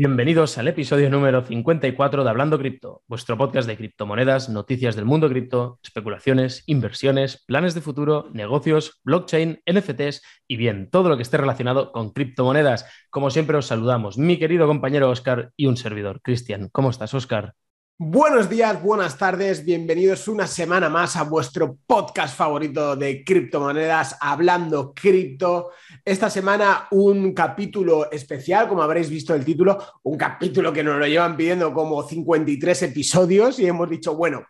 Bienvenidos al episodio número 54 de Hablando Cripto, vuestro podcast de criptomonedas, noticias del mundo cripto, especulaciones, inversiones, planes de futuro, negocios, blockchain, NFTs y bien, todo lo que esté relacionado con criptomonedas. Como siempre os saludamos, mi querido compañero Oscar y un servidor, Cristian. ¿Cómo estás, Oscar? Buenos días, buenas tardes, bienvenidos una semana más a vuestro podcast favorito de criptomonedas, Hablando Cripto. Esta semana un capítulo especial, como habréis visto el título, un capítulo que nos lo llevan pidiendo como 53 episodios y hemos dicho, bueno,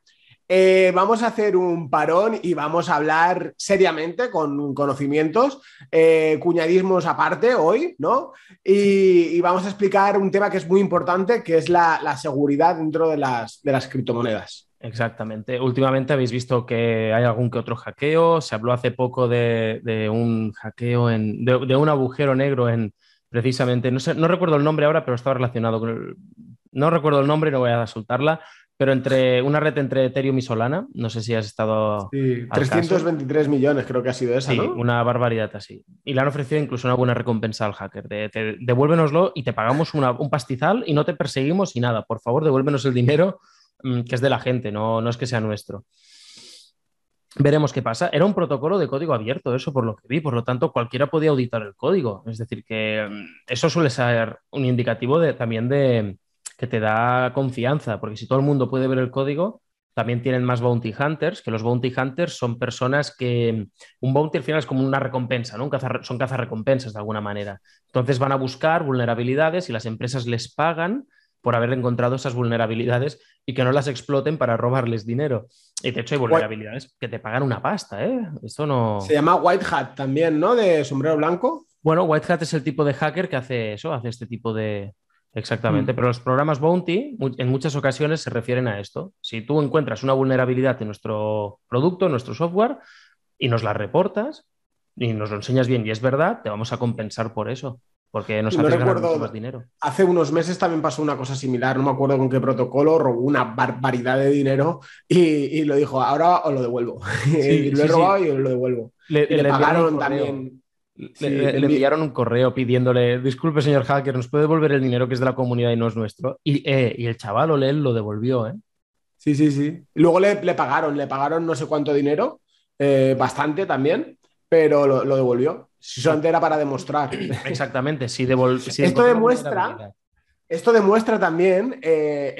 eh, vamos a hacer un parón y vamos a hablar seriamente con conocimientos, eh, cuñadismos aparte hoy, ¿no? Y, vamos a explicar un tema que es muy importante, que es la, seguridad dentro de las, de criptomonedas. Exactamente. Últimamente habéis visto que hay algún que otro hackeo. Se habló hace poco de, un hackeo, de, un agujero negro en precisamente, no, sé, no recuerdo el nombre ahora, pero estaba relacionado con el, no recuerdo el nombre, no voy a soltarla, pero entre una red entre Ethereum y Solana, no sé si has estado. Sí, 323 millones creo que ha sido esa. Sí, una barbaridad así. Y le han ofrecido incluso una buena recompensa al hacker. De, devuélvenoslo y te pagamos un pastizal y no te perseguimos y nada. Por favor, devuélvenos el dinero mm, que es de la gente, no, no es que sea nuestro. Veremos qué pasa. Era un protocolo de código abierto, eso por lo que vi. Por lo tanto, cualquiera podía auditar el código. Es decir, que mm, eso suele ser un indicativo de, también de que te da confianza, porque si todo el mundo puede ver el código, también tienen más bounty hunters, que los bounty hunters son personas que un bounty al final es como una recompensa, ¿no? son cazarrecompensas de alguna manera. Entonces van a buscar vulnerabilidades y las empresas les pagan por haber encontrado esas vulnerabilidades y que no las exploten para robarles dinero. Y de hecho hay vulnerabilidades que te pagan una pasta, ¿eh? Esto no... Se llama White Hat también, ¿no? De sombrero blanco. Bueno, White Hat es el tipo de hacker que hace eso, hace este tipo de, Exactamente, mm. pero los programas Bounty en muchas ocasiones se refieren a esto. Si tú encuentras una vulnerabilidad en nuestro producto, en nuestro software, y nos la reportas y nos lo enseñas bien y es verdad, te vamos a compensar por eso, porque nos haces ganar mucho más dinero. Hace unos meses también pasó una cosa similar, no me acuerdo con qué protocolo, robó una barbaridad de dinero y, lo dijo, ahora os lo devuelvo. y lo he robado y os lo devuelvo. Le, le pagaron también le, enviaron un correo pidiéndole, disculpe señor hacker, ¿nos puede devolver el dinero que es de la comunidad y no es nuestro? Y, eh, el chaval o él lo devolvió, ¿eh? Sí, sí, sí. Luego le, pagaron, le pagaron no sé cuánto dinero, eh, bastante también, pero lo, devolvió. Si solamente era para demostrar. Exactamente, si, Esto demuestra... Esto demuestra también eh,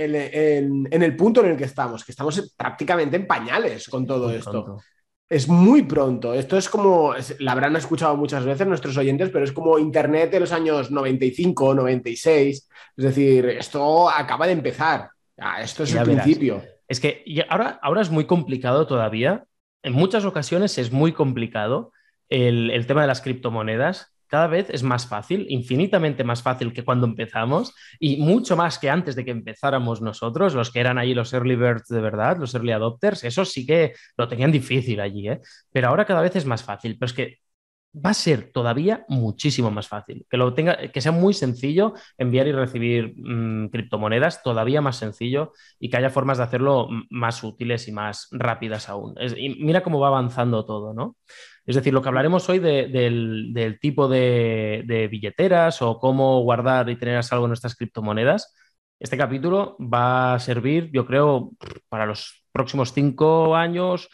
en, el punto en el que estamos, que estamos prácticamente en pañales con todo esto. Es muy pronto. Esto es como, la habrán escuchado muchas veces nuestros oyentes, pero es como Internet de los años 95, 96. Es decir, esto acaba de empezar. Esto es el principio. Es que ahora, ahora es muy complicado todavía. En muchas ocasiones es muy complicado el, el tema de las criptomonedas cada vez es más fácil, infinitamente más fácil que cuando empezamos y mucho más que antes de que empezáramos nosotros, los que eran allí los early birds de verdad, los early adopters, eso sí que lo tenían difícil allí, ¿eh? pero ahora cada vez es más fácil, pero es que va a ser todavía muchísimo más fácil, que, lo tenga, que sea muy sencillo enviar y recibir mm, criptomonedas, todavía más sencillo y que haya formas de hacerlo más útiles y más rápidas aún. y mira cómo va avanzando todo, ¿no? Es decir, lo que hablaremos hoy del, tipo de, billeteras o cómo guardar y tener a salvo nuestras criptomonedas, este capítulo va a servir, yo creo, para los próximos cinco años,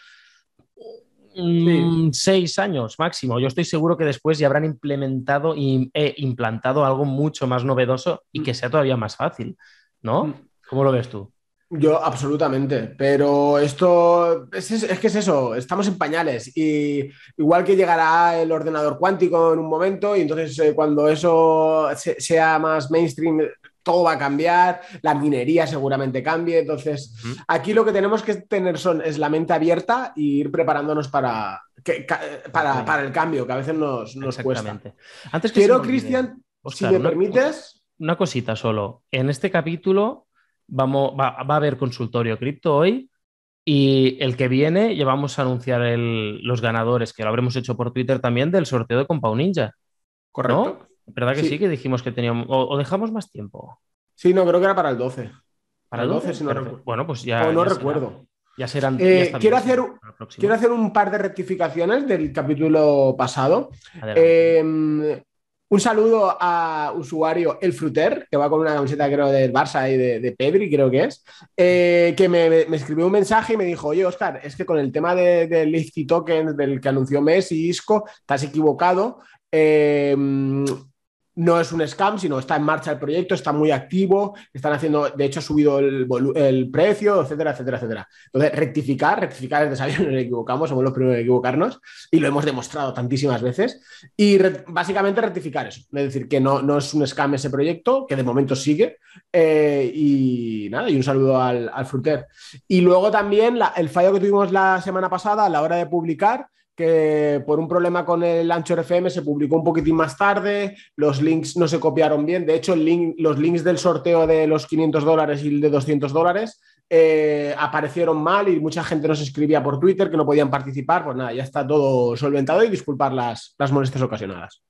mm, seis años máximo. Yo estoy seguro que después ya habrán implementado e implantado algo mucho más novedoso y que sea todavía más fácil, ¿no? Mm. ¿Cómo lo ves tú? Yo, absolutamente, pero esto es, que es eso, estamos en pañales y igual que llegará el ordenador cuántico en un momento y entonces eh, cuando eso sea más mainstream, todo va a cambiar, la minería seguramente cambie, entonces aquí lo que tenemos que tener son, es la mente abierta e ir preparándonos para, para, el cambio, que a veces nos, nos cuesta. Antes que Quiero, Cristian, si me permites... Una cosita solo, en este capítulo Vamos, va, a haber consultorio cripto hoy y el que viene ya vamos a anunciar los ganadores, que lo habremos hecho por Twitter también, del sorteo de Compound Ninja. Correcto. ¿Verdad que sí. que dijimos que teníamos... O, dejamos más tiempo? Sí, no, creo que era para el 12. ¿Para el 12? si no recuerdo. Bueno, pues ya... O no recuerdo. Ya serán. Eh, quiero, hacer, quiero hacer un par de rectificaciones del capítulo pasado. Eh, Un saludo a usuario El Fruter, que va con una camiseta, creo, del Barça y de, Pedri, creo que es, eh, que me, escribió un mensaje y me dijo: Oye, Oscar, es que con el tema de, de Lifty Token del que anunció Messi y Isco, estás equivocado. Eh, no es un scam, sino está en marcha el proyecto, está muy activo, están haciendo, de hecho ha subido el, precio, etcétera, etcétera, etcétera. Entonces, rectificar, rectificar es de saber, nos equivocamos, somos los primeros en equivocarnos y lo hemos demostrado tantísimas veces. Y básicamente rectificar eso, es decir, que no, no, es un scam ese proyecto, que de momento sigue. Eh, y nada, y un saludo al, al Fruter. Y luego también el fallo que tuvimos la semana pasada a la hora de publicar que por un problema con el Anchor FM se publicó un poquitín más tarde, los links no se copiaron bien, de hecho los links del sorteo de los 500 dólares y el de 200 dólares eh, aparecieron mal y mucha gente nos escribía por Twitter que no podían participar, pues nada, ya está todo solventado y disculpar las, las molestias ocasionadas.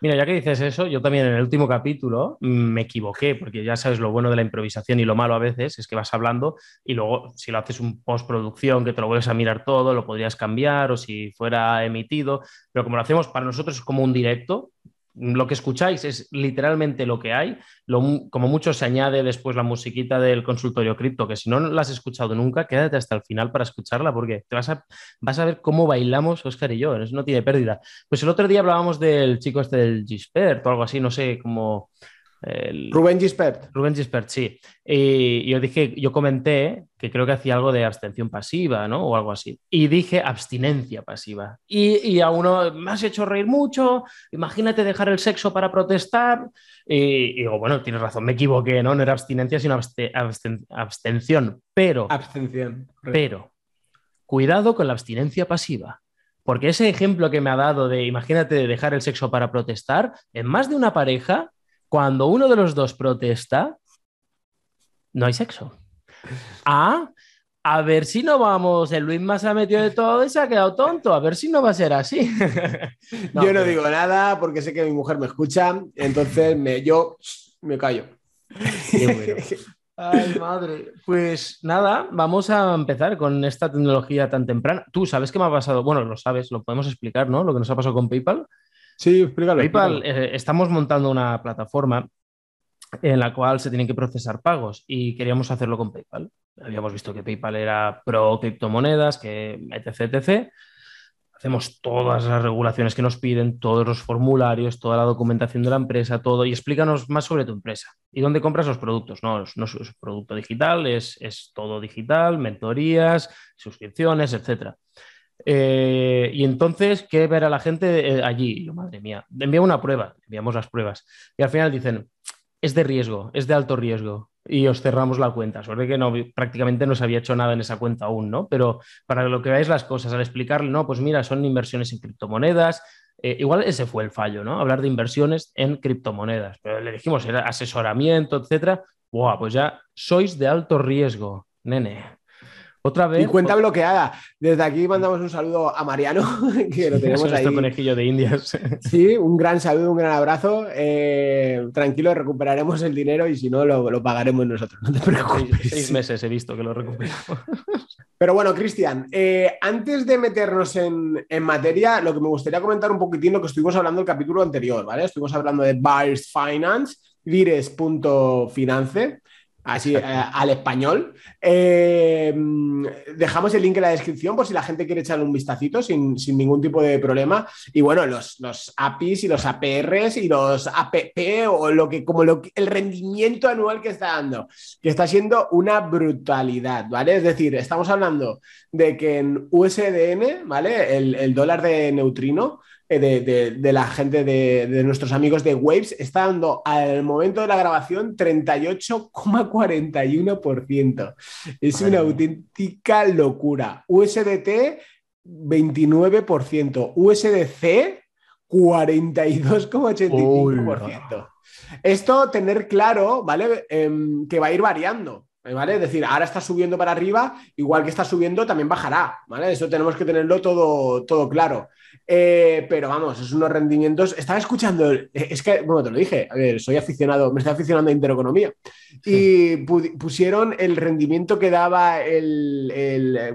Mira, ya que dices eso, yo también en el último capítulo mm, me equivoqué, porque ya sabes lo bueno de la improvisación y lo malo a veces es que vas hablando y luego si lo haces un postproducción, que te lo vuelves a mirar todo, lo podrías cambiar o si fuera emitido, pero como lo hacemos para nosotros es como un directo, lo que escucháis es literalmente lo que hay. como mucho se añade después la musiquita del consultorio cripto, que si no la has escuchado nunca, quédate hasta el final para escucharla, porque te vas a, vas a ver cómo bailamos Oscar y yo. Eso no tiene pérdida. Pues el otro día hablábamos del chico este del Gispert o algo así, no sé cómo Rubén Gispert. Rubén Gispert, sí. Y yo dije, yo comenté que creo que hacía algo de abstención pasiva, ¿no? O algo así. Y dije abstinencia pasiva. Y, a uno me has hecho reír mucho, imagínate dejar el sexo para protestar. Y, digo, bueno, tienes razón, me equivoqué, ¿no? No era abstinencia, sino abstención. Pero. Abstención. Pero, cuidado con la abstinencia pasiva. Porque ese ejemplo que me ha dado de, imagínate, de dejar el sexo para protestar, en más de una pareja cuando uno de los dos protesta, no hay sexo. Ah, a ver si no vamos, el Luis más ha metido de todo y se ha quedado tonto, a ver si no va a ser así. yo no digo nada porque sé que mi mujer me escucha, entonces me, yo me callo. Ay, madre. Pues nada, vamos a empezar con esta tecnología tan temprana. Tú sabes qué me ha pasado, bueno, lo sabes, lo podemos explicar, ¿no? Lo que nos ha pasado con PayPal. Sí, explícalo. PayPal, eh, estamos montando una plataforma en la cual se tienen que procesar pagos y queríamos hacerlo con PayPal. Habíamos visto que PayPal era pro criptomonedas, que etc, etc. Hacemos todas las regulaciones que nos piden, todos los formularios, toda la documentación de la empresa, todo. Y explícanos más sobre tu empresa y dónde compras los productos. No, no es producto digital, es, es todo digital, mentorías, suscripciones, etcétera. Eh, y entonces, ¿qué ver a la gente eh, allí? Yo, madre mía, envía una prueba, enviamos las pruebas. Y al final dicen, es de riesgo, es de alto riesgo. Y os cerramos la cuenta. Suerte que no, prácticamente no se había hecho nada en esa cuenta aún, ¿no? Pero para lo que veáis las cosas, al explicarle, no, pues mira, son inversiones en criptomonedas. Eh, igual ese fue el fallo, ¿no? Hablar de inversiones en criptomonedas. Pero le dijimos, era asesoramiento, etcétera. Buah, pues ya sois de alto riesgo, nene. Otra vez. Y cuenta bloqueada. Desde aquí mandamos un saludo a Mariano, que lo tenemos ahí. conejillo de indias. Sí, un gran saludo, un gran abrazo. Eh, tranquilo, recuperaremos el dinero y si no, lo, pagaremos nosotros. No te preocupes. Seis, meses he visto que lo recuperamos. Pero bueno, Cristian, eh, antes de meternos en, en, materia, lo que me gustaría comentar un poquitín lo que estuvimos hablando el capítulo anterior, ¿vale? Estuvimos hablando de Buyers Finance, vires.finance así eh, al español. Eh, dejamos el link en la descripción por si la gente quiere echarle un vistacito sin, ningún tipo de problema. Y bueno, los, los, APIs y los APRs y los APP o lo que, como lo, el rendimiento anual que está dando, que está siendo una brutalidad, ¿vale? Es decir, estamos hablando de que en USDN, ¿vale? El, el dólar de neutrino eh, de, la gente de, nuestros amigos de Waves está dando al momento de la grabación 38,41%. Es una auténtica locura. USDT 29%, USDC 42,85%. Esto tener claro, ¿vale? Em, que va a ir variando. ¿Vale? Es decir, ahora está subiendo para arriba, igual que está subiendo, también bajará, ¿vale? Eso tenemos que tenerlo todo, todo claro. Eh, pero vamos, es unos rendimientos. Estaba escuchando, es que, bueno, te lo dije, a ver, soy aficionado, me estoy aficionando a intereconomía. Y pusieron el rendimiento que daba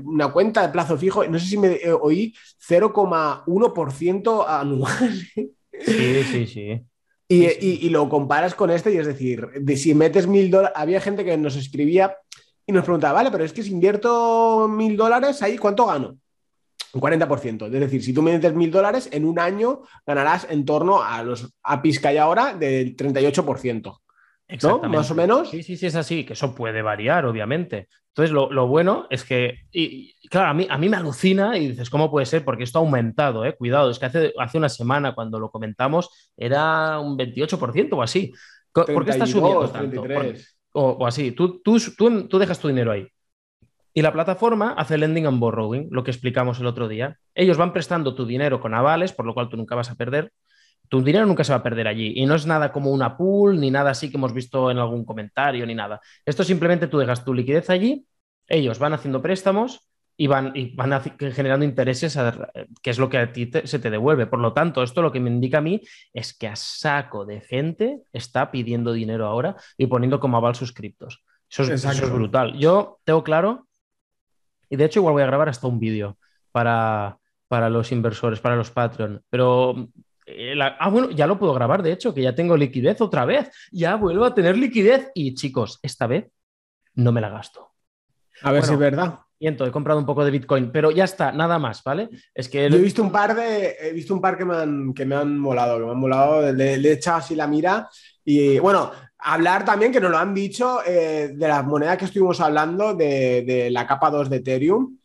una cuenta de plazo fijo, no sé si me oí, 0,1% anual. Sí, sí, sí. Y, lo comparas con este y es decir, de si metes mil dólares, había gente que nos escribía y nos preguntaba, vale, pero es que si invierto mil dólares ahí, ¿cuánto gano? Un 40%. Es decir, si tú metes mil dólares, en un año ganarás en torno a los APIs que hay ahora del 38%. ¿No? Más o menos. Sí, sí, sí, es así, que eso puede variar, obviamente. Entonces, lo, bueno es que, y, claro, a mí, a mí me alucina y dices, ¿cómo puede ser? Porque esto ha aumentado, ¿eh? Cuidado, es que hace, hace una semana cuando lo comentamos era un 28% o así. ¿Por qué está subiendo tanto? o, así, tú, tú, tú, tú dejas tu dinero ahí. Y la plataforma hace lending and borrowing, lo que explicamos el otro día. Ellos van prestando tu dinero con avales, por lo cual tú nunca vas a perder tu dinero nunca se va a perder allí. Y no es nada como una pool, ni nada así que hemos visto en algún comentario, ni nada. Esto simplemente tú dejas tu liquidez allí, ellos van haciendo préstamos y van, y van generando intereses, que es lo que a ti se te devuelve. Por lo tanto, esto lo que me indica a mí es que a saco de gente está pidiendo dinero ahora y poniendo como aval sus criptos. Eso es, eso es brutal. Yo tengo claro, y de hecho igual voy a grabar hasta un vídeo para, para los inversores, para los Patreon, pero eh, ah, bueno, ya lo puedo grabar, de hecho, que ya tengo liquidez otra vez. Ya vuelvo a tener liquidez. Y chicos, esta vez no me la gasto. A ver si es verdad. Miento, he comprado un poco de Bitcoin, pero ya está, nada más, ¿vale? Es que he visto un par de, he visto un par que me han, que me han molado, que me han molado, le, he echado así la mira y bueno, hablar también que nos lo han dicho eh, de las monedas que estuvimos hablando de, de la capa 2 de Ethereum,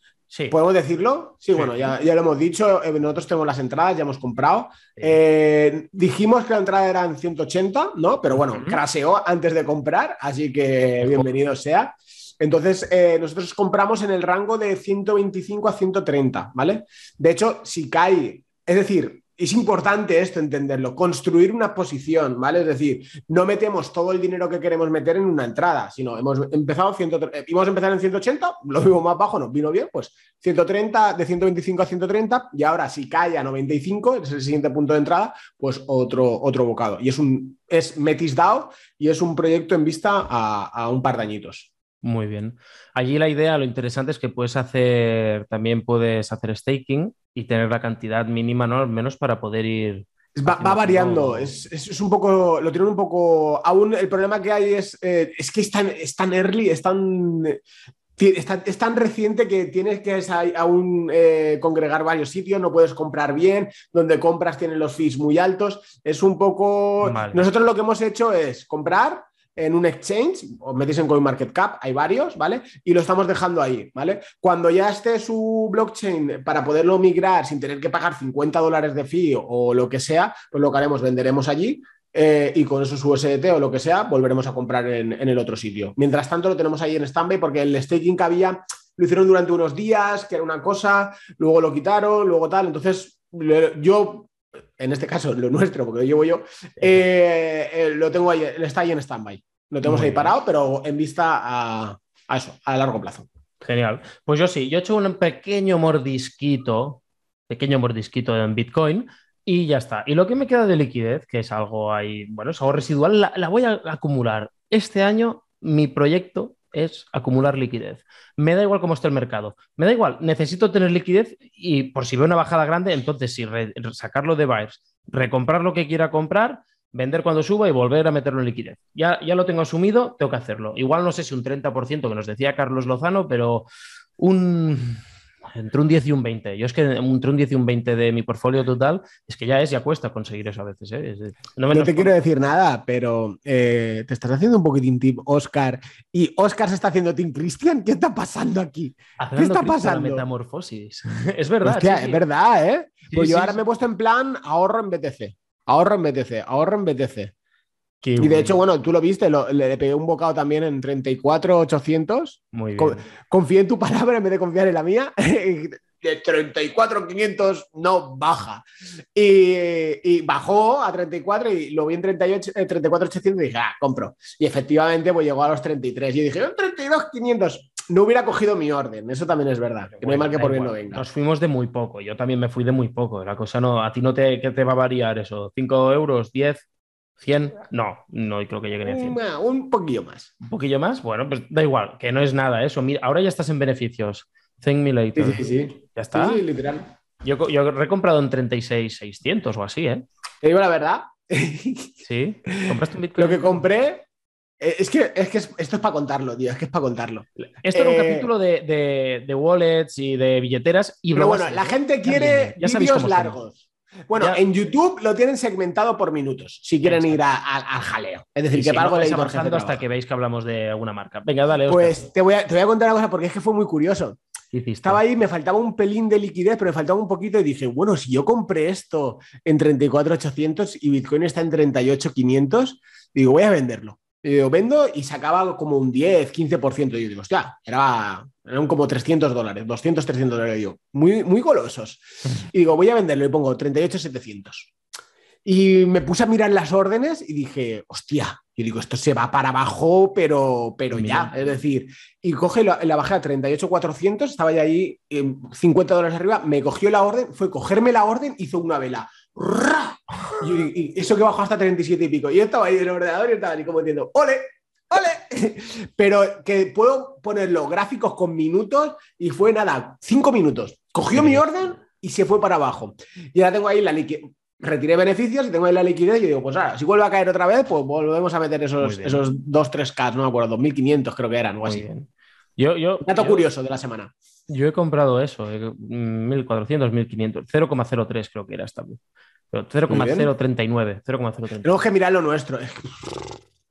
¿Podemos decirlo? Sí, bueno, ya, ya, lo hemos dicho. Eh, nosotros tenemos las entradas, ya hemos comprado. Eh, dijimos que la entrada era en 180, ¿no? Pero bueno, craseó antes de comprar, así que bienvenido sea. Entonces, eh, nosotros compramos en el rango de 125 a 130, ¿vale? De hecho, si cae, es decir, es importante esto entenderlo, construir una posición, ¿vale? Es decir, no metemos todo el dinero que queremos meter en una entrada, sino hemos empezado, eh, íbamos a empezar en 180, lo vimos más bajo, nos vino bien, pues 130, de 125 a 130, y ahora si cae a 95, es el siguiente punto de entrada, pues otro, otro bocado. Y es un es Metis DAO y es un proyecto en vista a, a un par de añitos. Muy bien. Allí la idea, lo interesante es que puedes hacer, también puedes hacer staking y tener la cantidad mínima, ¿no? Al menos para poder ir. Va, variando, es, un poco, lo tienen un poco, aún el problema que hay es, eh, es que es tan, es tan early, es tan, es tan, reciente que tienes que aún eh, congregar varios sitios, no puedes comprar bien, donde compras tienen los fees muy altos, es un poco... Nosotros lo que hemos hecho es comprar, en un exchange, os metéis en CoinMarketCap, hay varios, ¿vale? Y lo estamos dejando ahí, ¿vale? Cuando ya esté su blockchain para poderlo migrar sin tener que pagar 50 dólares de fee o lo que sea, pues lo que haremos, venderemos allí eh, y con eso su USDT o lo que sea, volveremos a comprar en, el otro sitio. Mientras tanto, lo tenemos ahí en standby porque el staking que había lo hicieron durante unos días, que era una cosa, luego lo quitaron, luego tal. Entonces, yo en este caso lo nuestro, porque lo llevo yo, eh, eh, lo tengo ahí, está ahí en stand-by. Lo tenemos ahí parado, pero en vista a, eso, a largo plazo. Genial. Pues yo sí, yo he hecho un pequeño mordisquito, pequeño mordisquito en Bitcoin y ya está. Y lo que me queda de liquidez, que es algo ahí, bueno, es algo residual, la voy a acumular. Este año mi proyecto es acumular liquidez. Me da igual cómo está el mercado. Me da igual, necesito tener liquidez y por si veo una bajada grande, entonces sí, sacarlo de buyers, recomprar lo que quiera comprar, vender cuando suba y volver a meterlo en liquidez. Ya, ya lo tengo asumido, tengo que hacerlo. Igual no sé si un 30% que nos decía Carlos Lozano, pero un entre un 10 y un 20. Yo es que entre un 10 y un 20 de mi portfolio total, es que ya es, ya cuesta conseguir eso a veces. ¿eh? no, te quiero decir nada, pero eh, te estás haciendo un poquitín tip Oscar y Oscar se está haciendo Team Christian. ¿Qué está pasando aquí? ¿Qué está pasando? La metamorfosis. es verdad. Es verdad, ¿eh? Pues yo ahora me he puesto en plan ahorro en BTC. Ahorro en BTC, ahorro en BTC y de hecho, bueno, tú lo viste, le pegué un bocado también en 34,800. Muy bien. confío en tu palabra en vez de confiar en la mía. de 34,500 no baja. Y, bajó a 34 y lo vi en 38, 34,800 eh, y dije, ah, compro. Y efectivamente, pues llegó a los 33. Y dije, 32,500. No hubiera cogido mi orden, eso también es verdad. Que no hay mal que por bien no venga. Nos fuimos de muy poco, yo también me fui de muy poco. La cosa no, a ti no te, ¿qué te va a variar eso? ¿5 euros? ¿10? ¿100? No, no creo que lleguen a 100. Un, poquillo más. ¿Un poquillo más? Bueno, pues da igual, que no es nada eso. Mira, ahora ya estás en beneficios. Thank me later. Sí, sí, sí. ¿Ya está? Sí, literal. Yo, yo he recomprado en 36,600 o así, ¿eh? Te digo la verdad, ¿Sí? ¿Compraste un Bitcoin? Lo que compré. eh, Es que, es que es- esto es para contarlo, tío. Es que es para contarlo. Esto era un Eh, capítulo de, de- de wallets y de billeteras y Pero bueno, la serias. gente quiere vídeos largos. Bueno, Ya- en YouTube lo tienen segmentado por minutos, si quieren Exacto. ir a- a- al jaleo. Es decir, Y que si para no, avanzando hasta que veis que hablamos de alguna marca. Venga, dale. Pues te voy, a, te voy a contar una cosa porque es que fue muy curioso. Estaba ahí, me faltaba un pelín de liquidez, pero me faltaba un poquito y dije, bueno, si yo compré esto en 34.800 y Bitcoin está en 38.500, digo, voy a venderlo. Y digo, vendo y sacaba como un 10, 15%. Y yo digo, hostia, era, eran como 300 dólares, 200, 300 dólares. Yo, muy, muy golosos. Y digo, voy a venderlo y pongo 38.700. Y me puse a mirar las órdenes y dije, hostia, yo digo, esto se va para abajo, pero, pero ya. Es decir, y coge la, la bajé a 38.400, estaba ya ahí eh, 50 dólares arriba, me cogió la orden, fue cogerme la orden, hizo una vela. ¡Ra! Y eso que bajó hasta 37 y pico. Y yo estaba ahí en el ordenador y estaba ahí como diciendo, ¡ole! ¡Ole! Pero que puedo ponerlo gráficos con minutos y fue nada, cinco minutos. Cogió mi orden y se fue para abajo. Y ahora tengo ahí la liquidez. Retiré beneficios y tengo ahí la liquidez y digo, pues ahora, si vuelve a caer otra vez, pues volvemos a meter esos, esos 2-3K, no me acuerdo, 2.500 creo que eran o así. bien. Yo, yo, Dato yo- curioso de la semana. Yo he comprado eso, eh, 1400, 1500, 0,03 creo que era esta vez. Pero 0,039, 0,039. Tenemos que mirar lo nuestro.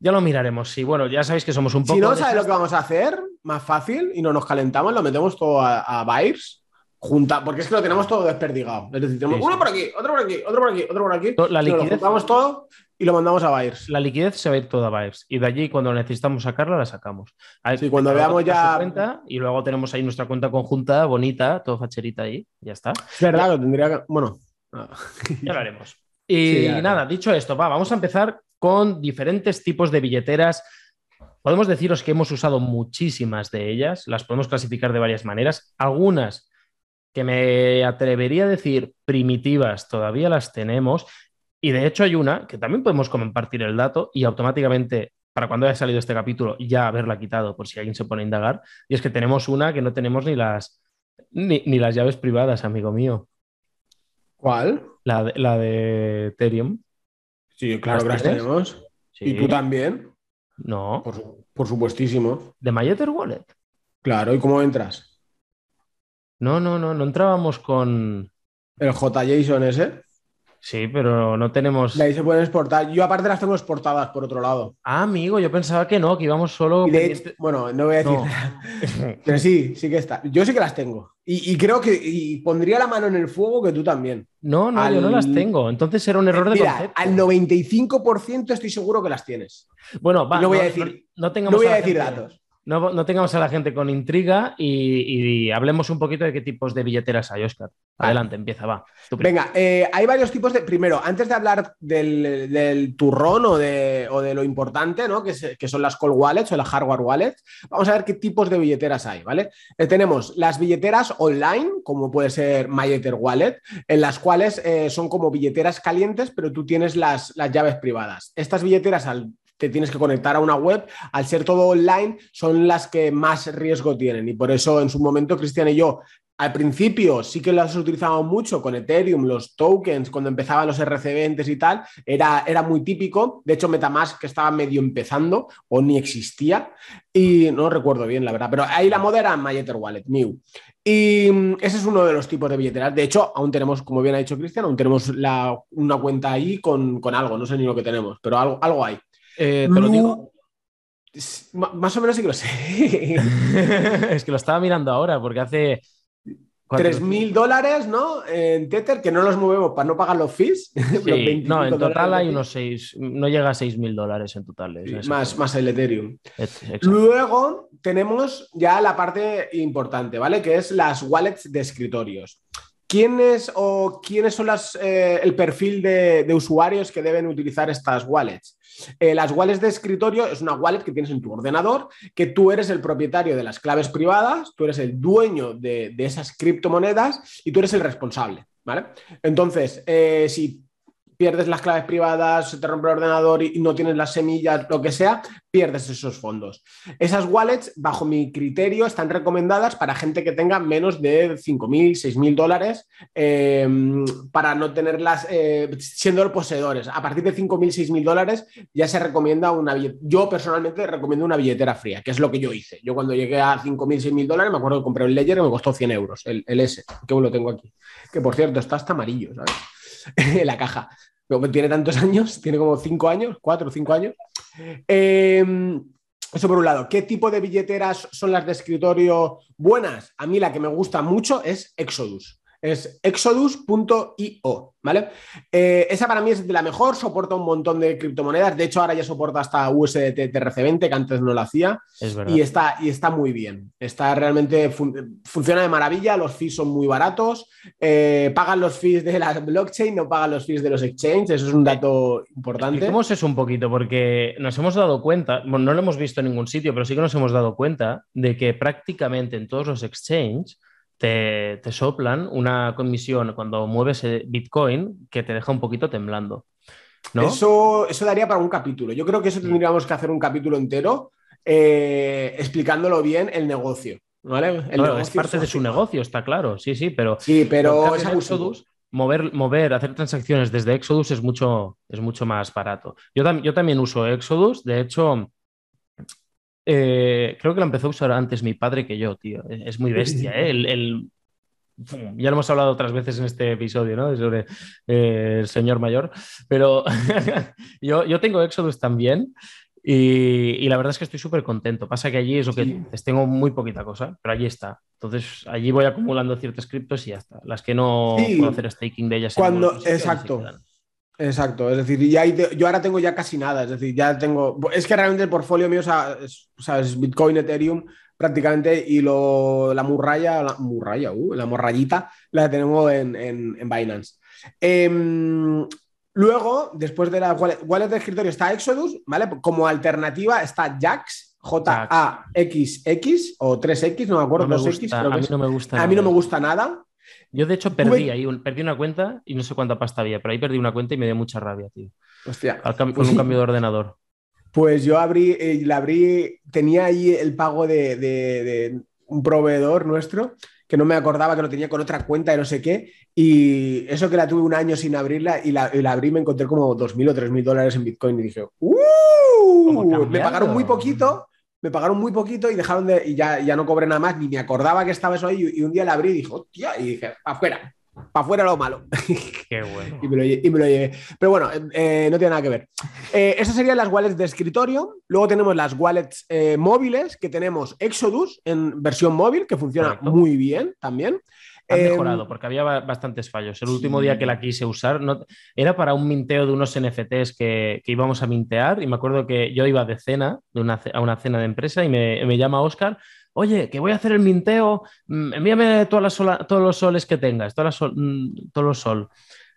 Ya lo miraremos, sí. Bueno, ya sabéis que somos un poco. Si no sabes lo que vamos a hacer, más fácil, y no nos calentamos, lo metemos todo a, a Byres, junta, porque es que lo tenemos todo desperdigado. Es decir, tenemos Sí, uno por aquí, otro por aquí, otro por aquí, otro por aquí. La lo juntamos todo y lo mandamos a Byres. La liquidez se va a ir toda a Byres y de allí cuando necesitamos sacarla la sacamos. Sí, cuando veamos ya- cuenta, y luego tenemos ahí nuestra cuenta conjunta, bonita, todo facherita ahí, ya está. Es verdad que tendría que. Bueno. Ya lo haremos. Y Sí, nada, dicho esto, va, vamos a empezar con diferentes tipos de billeteras. Podemos deciros que hemos usado muchísimas de ellas, las podemos clasificar de varias maneras. Algunas que me atrevería a decir primitivas todavía las tenemos. Y de hecho hay una que también podemos compartir el dato y automáticamente, para cuando haya salido este capítulo, ya haberla quitado por si alguien se pone a indagar. Y es que tenemos una que no tenemos ni las, ni, ni las llaves privadas, amigo mío. ¿Cuál? La de, la de Ethereum. Sí, claro que ¿Las tenemos. Sí. Y tú también. No, Por, su- por supuestísimo. de MyEther Wallet. Claro, ¿y cómo entras? No, no, no, no entrábamos con. El JSON ese. Sí, pero no tenemos. De ahí se pueden exportar. Yo aparte las tengo exportadas por otro lado. Ah, amigo, yo pensaba que no, que íbamos solo. Y de pendiente- hecho, bueno, no voy a decir No. nada. Pero sí, sí que está. Yo sí que las tengo. Y, y creo que y pondría la mano en el fuego que tú también. No, no, yo no las tengo. Entonces era un error de Mira, concepto. al 95% estoy seguro que las tienes. Bueno, va, no voy a decir- no, tengamos No voy a decir gente- datos. No, no tengamos a la gente con intriga y, y hablemos un poquito de qué tipos de billeteras hay, Oscar. Adelante, empieza, va. Venga, eh, hay varios tipos de. Primero, antes de hablar del, del turrón o de, o de lo importante, ¿no? Que, se- que son las call wallets o las hardware wallets, vamos a ver qué tipos de billeteras hay, ¿vale? Eh, tenemos las billeteras online, como puede ser MyEther Wallet, en las cuales eh, son como billeteras calientes, pero tú tienes las, las llaves privadas. Estas billeteras al tienes que conectar a una web, al ser todo online, son las que más riesgo tienen. Y por eso en su momento Cristian y yo al principio sí que las utilizábamos mucho con Ethereum, los tokens, cuando empezaban los RC20 y tal, era, era muy típico. De hecho, Metamask que estaba medio empezando o ni existía y no recuerdo bien, la verdad, pero ahí la moda era MyEther Wallet, New. Y mm, ese es uno de los tipos de billeteras. De hecho, aún tenemos, como bien ha dicho Cristian, aún tenemos una cuenta ahí con, con algo, no sé ni lo que tenemos, pero algo, algo hay. Eh, ¿Te lo digo? Más o menos sí que lo sé. es que lo estaba mirando ahora porque hace. ¿cuánto? 3.000 dólares, ¿no? En Tether, que no los movemos para no pagar los fees. los Sí, 25 no, en total hay unos 6, no llega a 6 mil dólares en total. Sí, más, más el Ethereum. Exacto. Luego tenemos ya la parte importante, ¿vale? Que es las wallets de escritorios. ¿Quiénes o quiénes son las, eh, el perfil de, usuarios que deben utilizar estas wallets? Eh, las wallets de escritorio es una wallet que tienes en tu ordenador, que tú eres el propietario de las claves privadas, tú eres el dueño de, de esas criptomonedas y tú eres el responsable, ¿vale? Entonces, eh, si pierdes las claves privadas, se te rompe el ordenador y no tienes las semillas, lo que sea, pierdes esos fondos. Esas wallets, bajo mi criterio, están recomendadas para gente que tenga menos de 5.000, 6.000 dólares eh, para no tenerlas eh, siendo poseedores. A partir de 5.000, 6.000 dólares ya se recomienda una Yo personalmente recomiendo una billetera fría, que es lo que yo hice. Yo cuando llegué a 5.000, 6.000 dólares me acuerdo que compré un Ledger que me costó 100 euros, el, el S, que lo tengo aquí. Que por cierto está hasta amarillo, ¿sabes? la caja. tiene tantos años, tiene como cinco años, cuatro o cinco años. Em, eso por un lado. ¿Qué tipo de billeteras son las de escritorio buenas? A mí la que me gusta mucho es Exodus es exodus.io, ¿vale? Eh, esa para mí es de la mejor, soporta un montón de criptomonedas, de hecho ahora ya soporta hasta USDT TRC20, que antes no lo hacía, y está, y está muy bien, está realmente, funciona de maravilla, los fees son muy baratos, eh, pagan los fees de la blockchain, no pagan los fees de los exchanges, eso es un dato importante. ¿Cómo es eso un poquito? Porque nos hemos dado cuenta, bueno, no lo hemos visto en ningún sitio, pero sí que nos hemos dado cuenta de que prácticamente en todos los exchanges te, soplan una comisión cuando mueves Bitcoin que te deja un poquito temblando. Eso, eso daría para un capítulo. Yo creo que eso tendríamos que hacer un capítulo entero eh, explicándolo bien el negocio. ¿vale? es parte de su negocio, está claro. Sí, sí, pero. Sí, pero es Exodus, mover, mover, hacer transacciones desde Exodus es mucho, es mucho más barato. Yo, yo también uso Exodus. De hecho, eh, creo que lo empezó a usar antes mi padre que yo, tío. Es muy bestia, ¿eh? El, ya lo hemos hablado otras veces en este episodio, ¿no? Sobre eh, el señor mayor. Pero yo, yo tengo Exodus también. Y, la verdad es que estoy súper contento. Pasa que allí es lo que tengo muy poquita cosa, pero allí está. Entonces allí voy acumulando ciertos criptos y ya está. Las que no puedo hacer staking de ellas. Cuando, exacto. Exacto, es decir, ya yo ahora tengo ya casi nada, es decir, ya tengo, es que realmente el portfolio mío es, Bitcoin, Ethereum prácticamente y lo, la murraya, la murraya, uh, la morrayita la tenemos en, en, Binance. Em, luego, después de la wallet, de escritorio está Exodus, ¿vale? Como alternativa está Jax, J-A-X-X o 3X, no me acuerdo, no x a mí no me gusta. A mí no me gusta nada. Yo, de hecho, perdí ahí, perdí una cuenta y no sé cuánta pasta había, pero ahí perdí una cuenta y me dio mucha rabia, tío. Hostia. con un cambio de ordenador. Pues yo abrí, eh, la abrí, tenía ahí el pago de, un proveedor nuestro que no me acordaba que lo tenía con otra cuenta y no sé qué. Y eso que la tuve un año sin abrirla y la, abrí me encontré como 2.000 o 3.000 dólares en Bitcoin y dije, ¡Uh! Me pagaron muy poquito me pagaron muy poquito y dejaron de. y ya, ya no cobré nada más, ni me acordaba que estaba eso ahí. Y, un día la abrí y dije, hostia, y dije, afuera, para afuera lo malo. Qué bueno. y, me lo, y, me lo, llevé. Pero bueno, eh, no tiene nada que ver. Eh, esas serían las wallets de escritorio. Luego tenemos las wallets eh, móviles, que tenemos Exodus en versión móvil, que funciona muy bien también. Ha em, mejorado porque había bastantes fallos. El último día que la quise usar no, era para un minteo de unos NFTs que, íbamos a mintear y me acuerdo que yo iba de cena de una, a una cena de empresa y me, llama Oscar. Oye, que voy a hacer el minteo, mm, envíame todas las todos los soles que tengas, todas mm, todos los sol.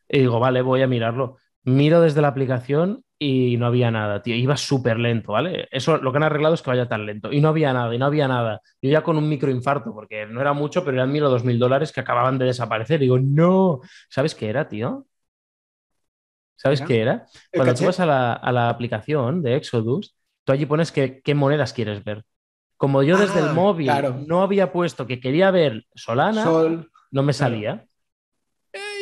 Y digo, vale, voy a mirarlo. Miro desde la aplicación y no había nada, tío. Iba súper lento, ¿vale? Eso lo que han arreglado es que vaya tan lento. Y no había nada, y no había nada. Yo ya con un microinfarto, porque no era mucho, pero eran mil o dos mil dólares que acababan de desaparecer. digo, no. ¿Sabes qué era, tío? ¿Sabes qué era? Cuando tú vas a la, aplicación de Exodus, tú allí pones que, qué monedas quieres ver. Como yo desde el ah, móvil no había puesto que quería ver Solana, no me salía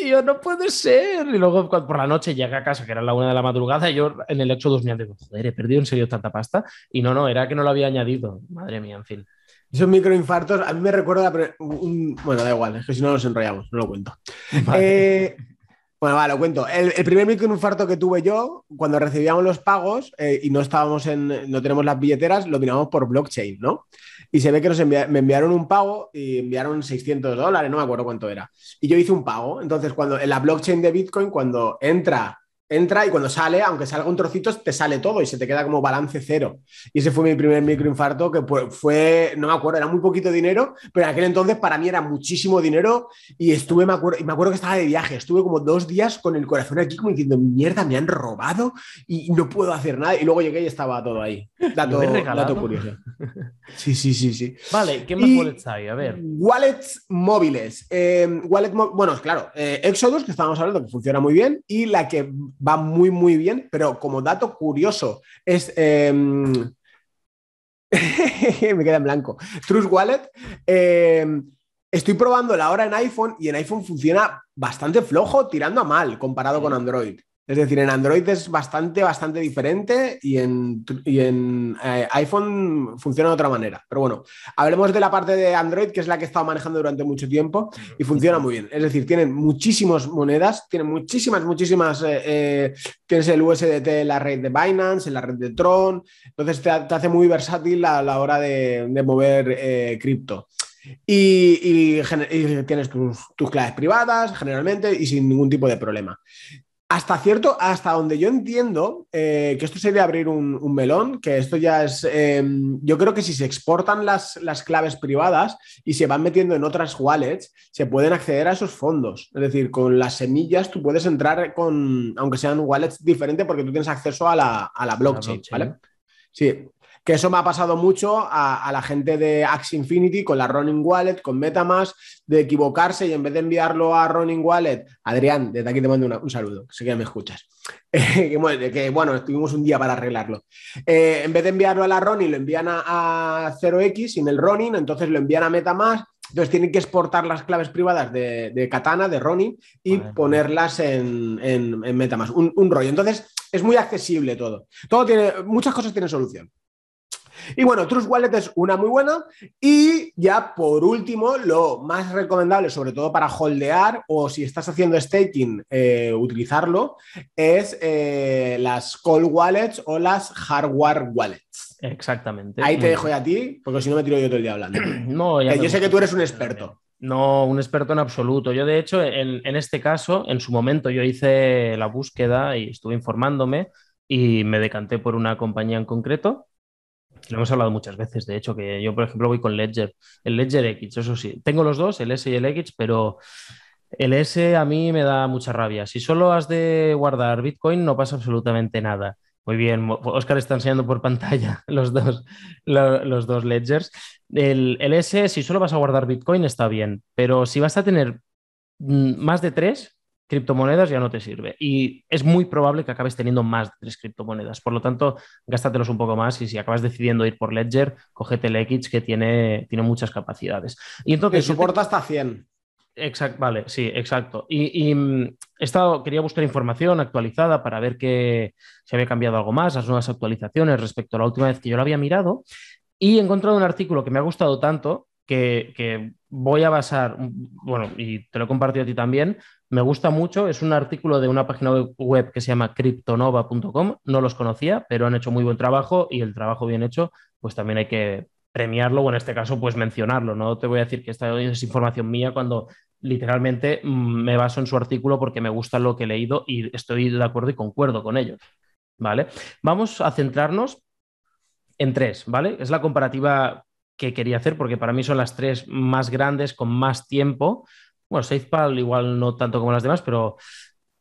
yo no puede ser. Y luego por la noche llegué a casa, que era la una de la madrugada, y yo en el Exodus me digo, joder, he perdido en serio tanta pasta. Y no, no, era que no lo había añadido. Madre mía, en fin. Esos microinfartos, a mí me recuerda. Bueno, da igual, es que si no nos enrollamos, no lo cuento. Eh, bueno, vale, lo cuento. El, primer microinfarto que tuve yo, cuando recibíamos los pagos eh, y no estábamos en, no tenemos las billeteras, lo miramos por blockchain, ¿no? Y se ve que nos me enviaron un pago y enviaron 600 dólares, no me acuerdo cuánto era. Y yo hice un pago. Entonces, cuando en la blockchain de Bitcoin, cuando entra entra y cuando sale, aunque salga un trocito, te sale todo y se te queda como balance cero. Y ese fue mi primer microinfarto, que fue, no me acuerdo, era muy poquito dinero, pero en aquel entonces para mí era muchísimo dinero y estuve, me acuerdo, y me acuerdo que estaba de viaje, estuve como dos días con el corazón aquí como diciendo, mierda, me han robado y no puedo hacer nada. Y luego llegué y estaba todo ahí. Dato, dato curioso. Sí, sí, sí, sí. Vale, ¿qué más Y- wallets hay? A ver. Wallets móviles. Eh, wallet bueno, claro, eh, Exodus, que estábamos hablando, que funciona muy bien, y la que va muy, muy bien, pero como dato curioso, es. eh, me queda en blanco. Trust Wallet. eh, estoy probando la hora en iPhone y en iPhone funciona bastante flojo, tirando a mal comparado con Android. Es decir, en Android es bastante, bastante diferente y en, y en eh, iPhone funciona de otra manera. Pero bueno, hablemos de la parte de Android, que es la que he estado manejando durante mucho tiempo y funciona muy bien. Es decir, tienen muchísimas monedas, tienen muchísimas, muchísimas. eh, eh, tienes el USDT en la red de Binance, en la red de Tron. Entonces te, te hace muy versátil a la hora de, de mover eh, cripto. Y, y gener- y tienes tus, tus claves privadas, generalmente, y sin ningún tipo de problema. Hasta cierto, hasta donde yo entiendo eh, que esto sería abrir un, un melón, que esto ya es, eh, yo creo que si se exportan las, las claves privadas y se van metiendo en otras wallets, se pueden acceder a esos fondos. Es decir, con las semillas tú puedes entrar con, aunque sean wallets diferentes, porque tú tienes acceso a la, a la blockchain, blockchain. ¿vale? Sí, que eso me ha pasado mucho a, a la gente de Axie Infinity con la Running Wallet, con Metamask, de equivocarse y en vez de enviarlo a Running Wallet, Adrián, desde aquí te mando una- un saludo, sé que me escuchas. Eh, que, bueno, que, bueno, tuvimos un día para arreglarlo. Eh, en vez de enviarlo a la Ronin, lo envían a, a 0x sin el Ronin, entonces lo envían a Metamask. Entonces tienen que exportar las claves privadas de, de Katana, de Ronin, y Vale. ponerlas en, en, en Metamask. Un, un rollo. Entonces es muy accesible todo. Todo tiene, muchas cosas tienen solución. Y bueno, Trust Wallet es una muy buena. Y ya por último, lo más recomendable, sobre todo para holdear o si estás haciendo staking, eh, utilizarlo, es eh, las cold wallets o las hardware wallets. Exactamente. Ahí te dejo ya a ti, porque si no me tiro yo todo el día hablando. No, ya yo sé que tú eres un experto. No, un experto en absoluto. Yo, de hecho, en, en este caso, en su momento, yo hice la búsqueda y estuve informándome y me decanté por una compañía en concreto. Lo hemos hablado muchas veces, de hecho, que yo, por ejemplo, voy con Ledger, el Ledger X, eso sí. Tengo los dos, el S y el X, pero el S a mí me da mucha rabia. Si solo has de guardar Bitcoin, no pasa absolutamente nada. Muy bien, Oscar está enseñando por pantalla los dos, lo- los dos ledgers. El, el S, si solo vas a guardar Bitcoin, está bien, pero si vas a tener mm, más de tres criptomonedas, ya no te sirve. Y es muy probable que acabes teniendo más de tres criptomonedas. Por lo tanto, gástatelos un poco más y si acabas decidiendo ir por Ledger, cógete el X que tiene, tiene muchas capacidades. Y Que entonces, te- soporta hasta 100. Exacto, vale, sí, exacto. Y, y, mm, he estado, quería buscar información actualizada para ver que si había cambiado algo más, las nuevas actualizaciones respecto a la última vez que yo lo había mirado. Y he encontrado un artículo que me ha gustado tanto que, que voy a basar, bueno, y te lo he compartido a ti también. Me gusta mucho, es un artículo de una página web- que se llama cryptonova.com. No los conocía, pero han hecho muy buen trabajo y el trabajo bien hecho, pues también hay que premiarlo o en este caso, pues mencionarlo. No te voy a decir que esta es información mía cuando literalmente mm, me baso en su artículo porque me gusta lo que he leído y estoy de acuerdo y concuerdo con ellos. ¿Vale? Vamos a centrarnos en tres, ¿vale? Es la comparativa que quería hacer porque para mí son las tres más grandes con más tiempo. Bueno, SafePal igual no tanto como las demás, pero,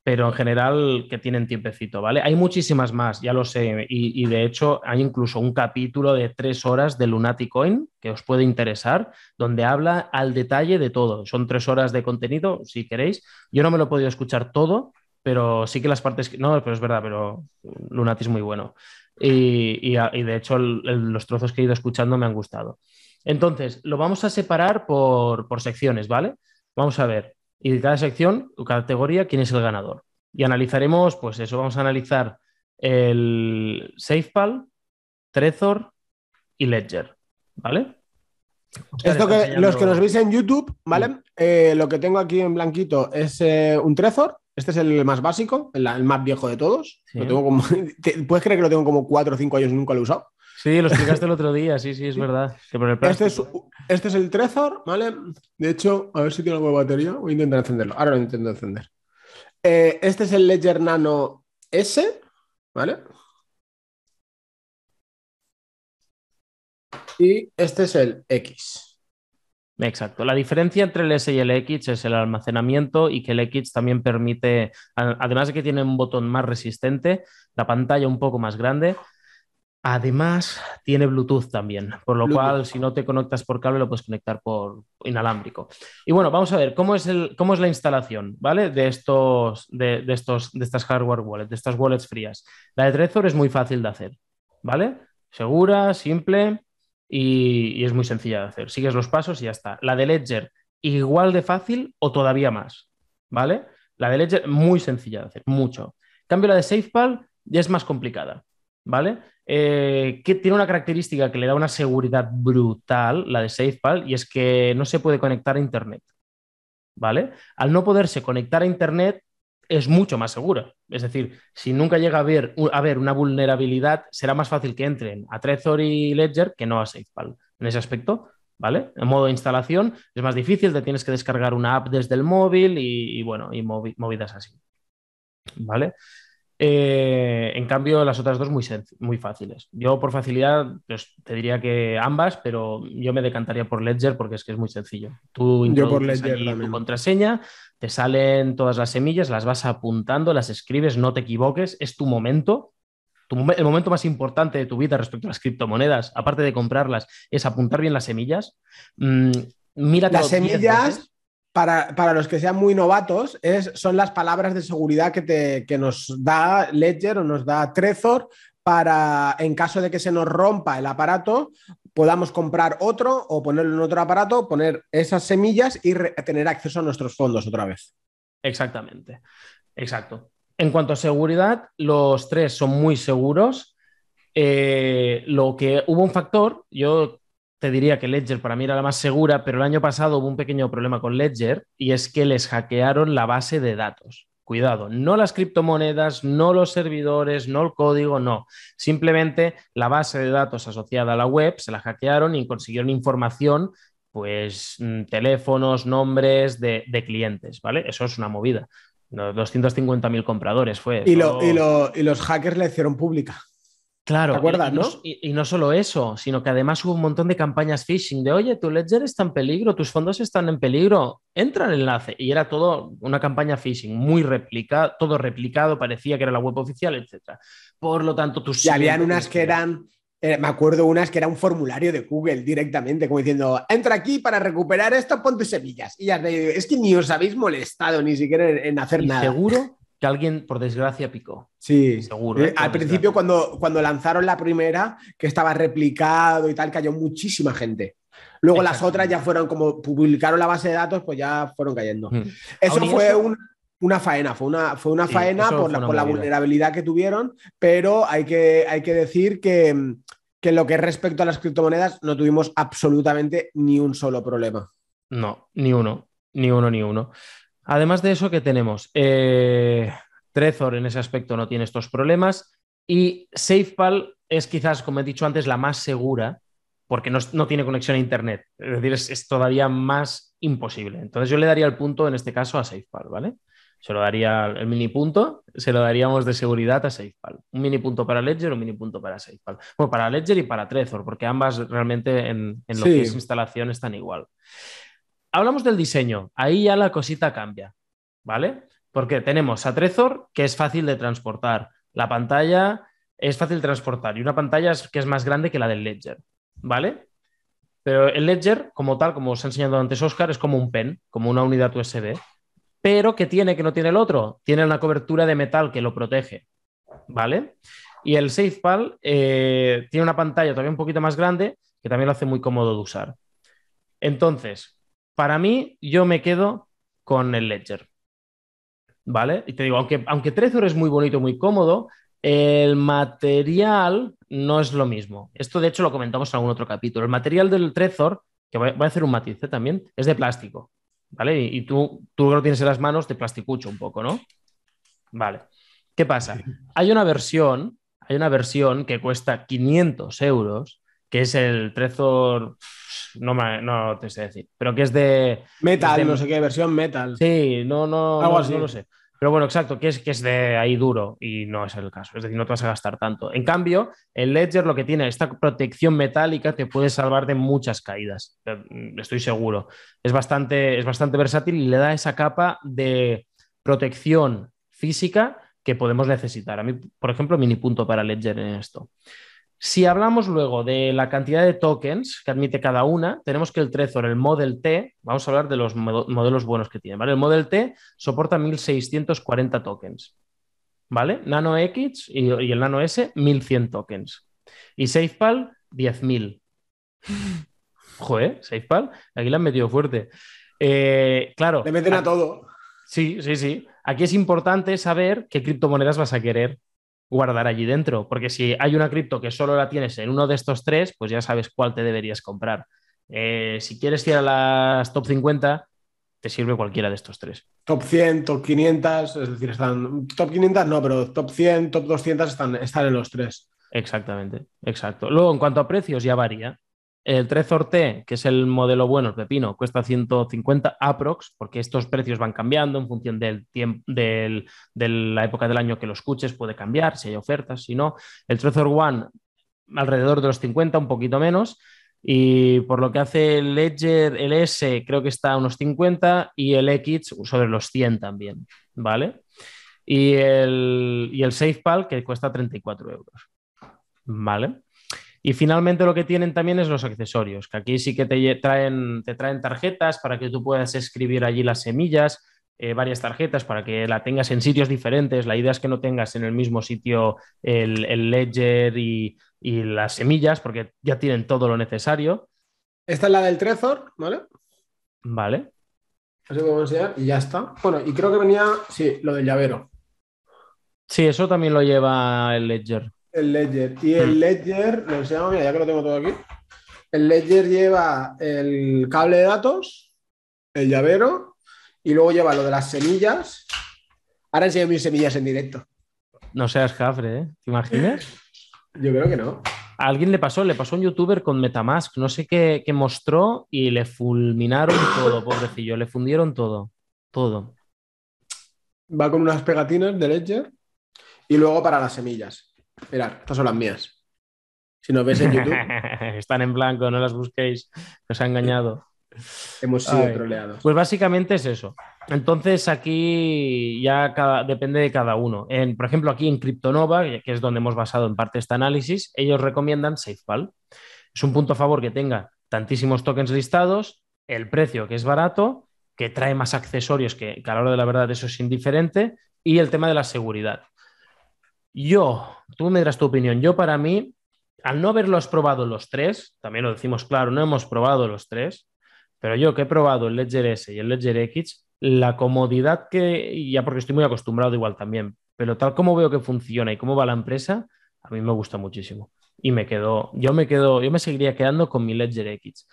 pero en general que tienen tiempecito, ¿vale? Hay muchísimas más, ya lo sé, y, de hecho hay incluso un capítulo de tres horas de Lunaticoin que os puede interesar, donde habla al detalle de todo. Son tres horas de contenido, si queréis. Yo no me lo he podido escuchar todo, pero sí que las partes. No, pero es verdad, pero Lunati es muy bueno. Y, y, de hecho los trozos que he ido escuchando me han gustado. Entonces, lo vamos a separar por, por secciones, ¿vale? Vamos a ver. Y de cada sección o categoría, quién es el ganador. Y analizaremos, pues eso, vamos a analizar el SafePal, Trezor y Ledger, ¿vale? Esto que enseñando- los que nos veis en YouTube, ¿vale? Eh, lo que tengo aquí en blanquito es eh, un Trezor. Este es el más básico, el, el más viejo de todos. Sí. Lo tengo como, ¿te- ¿Puedes creer que lo tengo como 4 o 5 años y nunca lo he usado? Sí, lo explicaste el otro día, sí, sí, es verdad. Que por el Este es, este es el Trezor, ¿vale? De hecho, a ver si tiene algo de batería. Voy a intentar encenderlo. Ahora lo intento encender. Eh, este es el Ledger Nano S, ¿vale? Y este es el X. Exacto. La diferencia entre el S y el X es el almacenamiento y que el X también permite, además de que tiene un botón más resistente, la pantalla un poco más grande, Además, tiene Bluetooth también, por lo cual si no te conectas por cable lo puedes conectar por inalámbrico. Y bueno, vamos a ver cómo es, el, cómo es la instalación, ¿vale? De estos, de, estos, de estas hardware wallets, de estas wallets frías. La de Trezor es muy fácil de hacer, ¿vale? Segura, simple y, y es muy sencilla de hacer. Sigues los pasos y ya está. La de Ledger, igual de fácil o todavía más, ¿vale? La de Ledger, muy sencilla de hacer, mucho. En cambio, la de SafePal ya es más complicada, ¿vale? Eh, que tiene una característica que le da una seguridad brutal, la de SafePal, y es que no se puede conectar a Internet. ¿Vale? Al no poderse conectar a Internet, es mucho más segura. Es decir, si nunca llega a haber, a una vulnerabilidad, será más fácil que entren a Trezor y Ledger que no a SafePal. En ese aspecto, ¿vale? En modo instalación es más difícil, te tienes que descargar una app desde el móvil y, bueno, y movidas así. ¿Vale? Eh, en cambio, las otras dos muy, muy fáciles. Yo por facilidad pues, te diría que ambas, pero yo me decantaría por Ledger porque es que es muy sencillo. Tú yo por Ledger tu contraseña, te salen todas las semillas, las vas apuntando, las escribes, no te equivoques, es tu momento. el momento más importante de tu vida respecto a las criptomonedas, aparte de comprarlas, es apuntar bien las semillas. Mm, mira las semillas para, los que sean muy novatos, es, son las palabras de seguridad que, te, nos da Ledger o nos da Trezor para, en caso de que se nos rompa el aparato, podamos comprar otro o ponerlo en otro aparato, poner esas semillas y tener acceso a nuestros fondos otra vez. Exactamente, exacto. En cuanto a seguridad, los tres son muy seguros. Eh, lo que hubo un factor, yo te diría que Ledger para mí era la más segura, pero el año pasado hubo un pequeño problema con Ledger y es que les hackearon la base de datos. Cuidado, no las criptomonedas, no los servidores, no el código, no. Simplemente la base de datos asociada a la web se la hackearon y consiguieron información, pues mm, teléfonos, nombres de, clientes, ¿vale? Eso es una movida. 250.000 compradores fue. Y, y los hackers la hicieron pública. Claro, y, no? solo eso, sino que además hubo un montón de campañas phishing de, oye, tu ledger está en peligro, tus fondos están en peligro, entra el enlace. Y era todo una campaña phishing, muy replicada, todo replicado, parecía que era la web oficial, etc. Por lo tanto, tus... Y habían unas que eran, eh, me acuerdo unas que era un formulario de Google directamente, como diciendo, entra aquí para recuperar esto, ponte semillas. Y ya es que ni os habéis molestado ni siquiera en, hacer y nada. Seguro que alguien, por desgracia, picó. Sí, seguro. Eh, ¿eh? al principio, cuando, cuando lanzaron la primera, que estaba replicado y tal, cayó muchísima gente. Luego las otras ya fueron como publicaron la base de datos, pues ya fueron cayendo. Mm. Eso fue una faena, fue una, fue una faena por, la, por la, vulnerabilidad que tuvieron, pero hay que, hay que decir que, que lo que respecto a las criptomonedas no tuvimos absolutamente ni un solo problema. No, ni uno, ni uno, ni uno. Además de eso, ¿qué tenemos? Eh, Trezor en ese aspecto no tiene estos problemas y SafePal es quizás, como he dicho antes, la más segura porque no, tiene conexión a Internet. Es decir, es, todavía más imposible. Entonces yo le daría el punto en este caso a SafePal, ¿vale? Se lo daría el mini punto, se lo daríamos de seguridad a SafePal. Un mini punto para Ledger, un mini punto para SafePal. Bueno, para Ledger y para Trezor, porque ambas realmente en, lo que es instalación están igual hablamos del diseño, ahí ya la cosita cambia, ¿vale? Porque tenemos a Trezor, que es fácil de transportar. La pantalla es fácil de transportar y una pantalla que es más grande que la del Ledger, ¿vale? Pero el Ledger, como tal, como os ha enseñado antes Oscar, es como un pen, como una unidad USB. Pero ¿qué tiene que no tiene el otro? Tiene una cobertura de metal que lo protege, ¿vale? Y el SafePal eh, tiene una pantalla todavía un poquito más grande que también lo hace muy cómodo de usar. Entonces, para mí, yo me quedo con el Ledger. ¿Vale? Y te digo, aunque, aunque Trezor es muy bonito, muy cómodo, el material no es lo mismo. Esto, de hecho, lo comentamos en algún otro capítulo. El material del Trezor, que voy, a hacer un matiz ¿eh? también, es de plástico. ¿Vale? Y, tú, tú lo tienes en las manos de plasticucho un poco, ¿no? Vale. ¿Qué pasa? Hay una versión, hay una versión que cuesta 500 euros, que es el Trezor no, no te sé decir, pero que es de... Metal, no sé qué, versión metal. Sí, no, no, no, lo sé. Pero bueno, exacto, que es, que es de ahí duro y no es el caso. Es decir, no te vas a gastar tanto. En cambio, el Ledger lo que tiene, esta protección metálica te puede salvar de muchas caídas. Mm, estoy seguro. Es bastante, es bastante versátil y le da esa capa de protección física que podemos necesitar. A mí, por ejemplo, mini punto para Ledger en esto. Si hablamos luego de la cantidad de tokens que admite cada una, tenemos que el Trezor, el Model T, vamos a hablar de los modelos buenos que tiene, ¿vale? El Model T soporta 1640 tokens, ¿vale? Nano X y, el Nano S, 1100 tokens. Y SafePal, 10.000. Joder, SafePal, aquí la han metido fuerte. Eh, claro. Le meten a todo. Sí, sí, sí. Aquí es importante saber qué criptomonedas vas a querer guardar allí dentro, porque si hay una cripto que solo la tienes en uno de estos tres, pues ya sabes cuál te deberías comprar. Eh, si quieres ir a las top 50, te sirve cualquiera de estos tres. Top 100, top 500, es decir, están. Top 500 no, pero top 100, top 200 están, están en los tres. Exactamente, exacto. Luego, en cuanto a precios, ya varía. El Trezor T, que es el modelo bueno, el pepino, cuesta 150 aprox, porque estos precios van cambiando en función del tiempo, de la época del año que lo escuches, puede cambiar, si hay ofertas, si no. El Trezor One, alrededor de los 50, un poquito menos. Y por lo que hace el Ledger, el S creo que está a unos 50 y el X sobre los 100 también, ¿vale? Y el, y el SafePal que cuesta 34 euros, ¿vale? Y finalmente lo que tienen también es los accesorios, que aquí sí que te traen, te traen tarjetas para que tú puedas escribir allí las semillas, eh, varias tarjetas para que la tengas en sitios diferentes. La idea es que no tengas en el mismo sitio el, ledger y, las semillas, porque ya tienen todo lo necesario. Esta es la del Trezor, ¿vale? Vale. Así podemos enseñar y ya está. Bueno, y creo que venía, sí, lo del llavero. Sí, eso también lo lleva el ledger. El Ledger. Y el hmm. Ledger, lo enseñamos, mira, ya que lo tengo todo aquí. El Ledger lleva el cable de datos, el llavero, y luego lleva lo de las semillas. Ahora enseño mis semillas en directo. No seas cafre, ¿eh? ¿Te imaginas? Yo creo que no. A alguien le pasó, le pasó a un youtuber con Metamask, no sé qué, qué mostró y le fulminaron todo, pobrecillo, le fundieron todo, todo. Va con unas pegatinas de Ledger y luego para las semillas. Mirad, estas son las mías. Si nos ves en YouTube. Están en blanco, no las busquéis. Nos ha engañado. Hemos sido troleados. Pues básicamente es eso. Entonces aquí ya depende de cada uno. En, por ejemplo, aquí en Cryptonova, que es donde hemos basado en parte este análisis, ellos recomiendan SafePal. Es un punto a favor que tenga tantísimos tokens listados, el precio que es barato, que trae más accesorios, que, que a la hora de la verdad eso es indiferente, y el tema de la seguridad. Yo, tú me dirás tu opinión. Yo, para mí, al no haberlos probado los tres, también lo decimos claro, no hemos probado los tres, pero yo que he probado el Ledger S y el Ledger X, la comodidad que, ya porque estoy muy acostumbrado igual también, pero tal como veo que funciona y cómo va la empresa, a mí me gusta muchísimo. Y me quedo, yo me quedo, yo me seguiría quedando con mi Ledger X.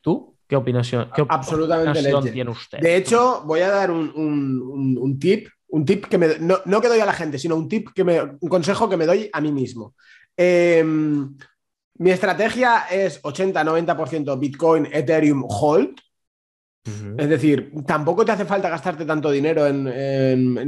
¿Tú? ¿Qué opinión, qué Absolutamente tiene usted? De hecho, voy a dar un tip un tip que me, no, que doy a la gente, sino un tip que me, un consejo que me doy a mí mismo. Em, mi estrategia es 80-90% Bitcoin, Ethereum, Hold. Es decir, tampoco te hace falta gastarte tanto dinero en,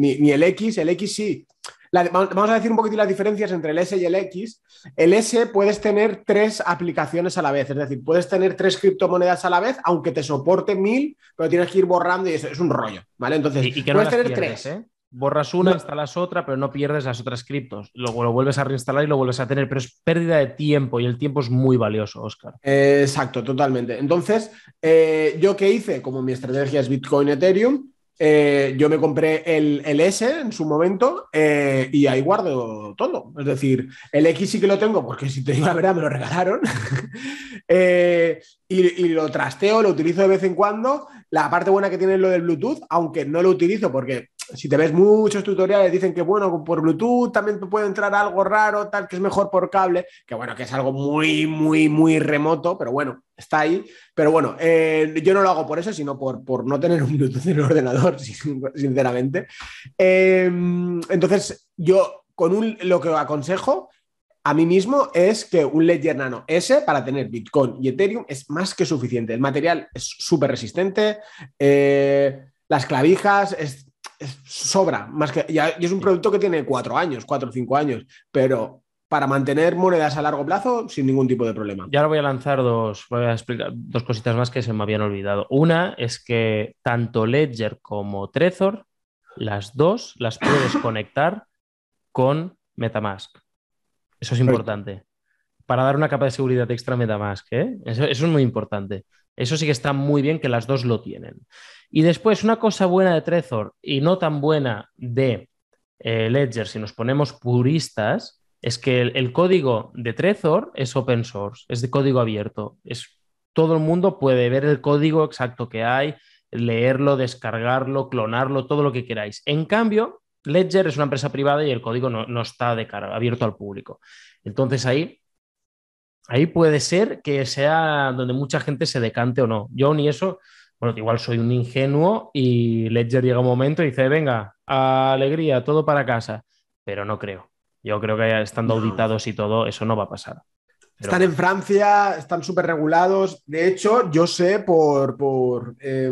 ni, el X. El X sí. vamos a decir un poquito las diferencias entre el S y el X. El S puedes tener tres aplicaciones a la vez, es decir, puedes tener tres criptomonedas a la vez, aunque te soporte mil, pero tienes que ir borrando y eso es un rollo, ¿vale? Entonces, y, que puedes tener tres. ¿eh? Borras una, instalas otra, pero no pierdes las otras criptos. Luego lo vuelves a reinstalar y lo vuelves a tener, pero es pérdida de tiempo y el tiempo es muy valioso, Oscar. exacto, totalmente. Entonces, eh, ¿yo qué hice? Como mi estrategia es Bitcoin, Ethereum, eh, yo me compré el, S en su momento eh, y ahí guardo todo. Es decir, el X sí que lo tengo porque si te digo la verdad me lo regalaron. y, lo trasteo, lo utilizo de vez en cuando. La parte buena que tiene es lo del Bluetooth, aunque no lo utilizo porque si te ves muchos tutoriales, dicen que bueno, por Bluetooth también te puede entrar algo raro, tal, que es mejor por cable, que bueno, que es algo muy, muy, muy remoto, pero bueno, está ahí. Pero bueno, eh, yo no lo hago por eso, sino por, por no tener un Bluetooth en el ordenador, sinceramente. Em, entonces, yo con un, lo que aconsejo a mí mismo es que un Ledger Nano S para tener Bitcoin y Ethereum es más que suficiente. El material es súper resistente, eh, las clavijas, es, sobra, más que, y es un producto que tiene cuatro años, cuatro o cinco años, pero para mantener monedas a largo plazo sin ningún tipo de problema. Y ahora voy a lanzar dos, voy a explicar dos cositas más que se me habían olvidado. Una es que tanto Ledger como Trezor, las dos las puedes conectar con Metamask. Eso es importante. Para dar una capa de seguridad extra Metamask. ¿eh? Eso, eso es muy importante. Eso sí que está muy bien que las dos lo tienen. Y después, una cosa buena de Trezor y no tan buena de eh, Ledger, si nos ponemos puristas, es que el, el, código de Trezor es open source, es de código abierto. Es, todo el mundo puede ver el código exacto que hay, leerlo, descargarlo, clonarlo, todo lo que queráis. En cambio, Ledger es una empresa privada y el código no, no está de cara, abierto al público. Entonces ahí, ahí puede ser que sea donde mucha gente se decante o no. Yo ni eso, bueno, igual soy un ingenuo y Ledger llega un momento y dice, venga, alegría, todo para casa, pero no creo. Yo creo que estando auditados y todo, eso no va a pasar. Pero... Están en Francia, están súper regulados. De hecho, yo sé por, por, eh,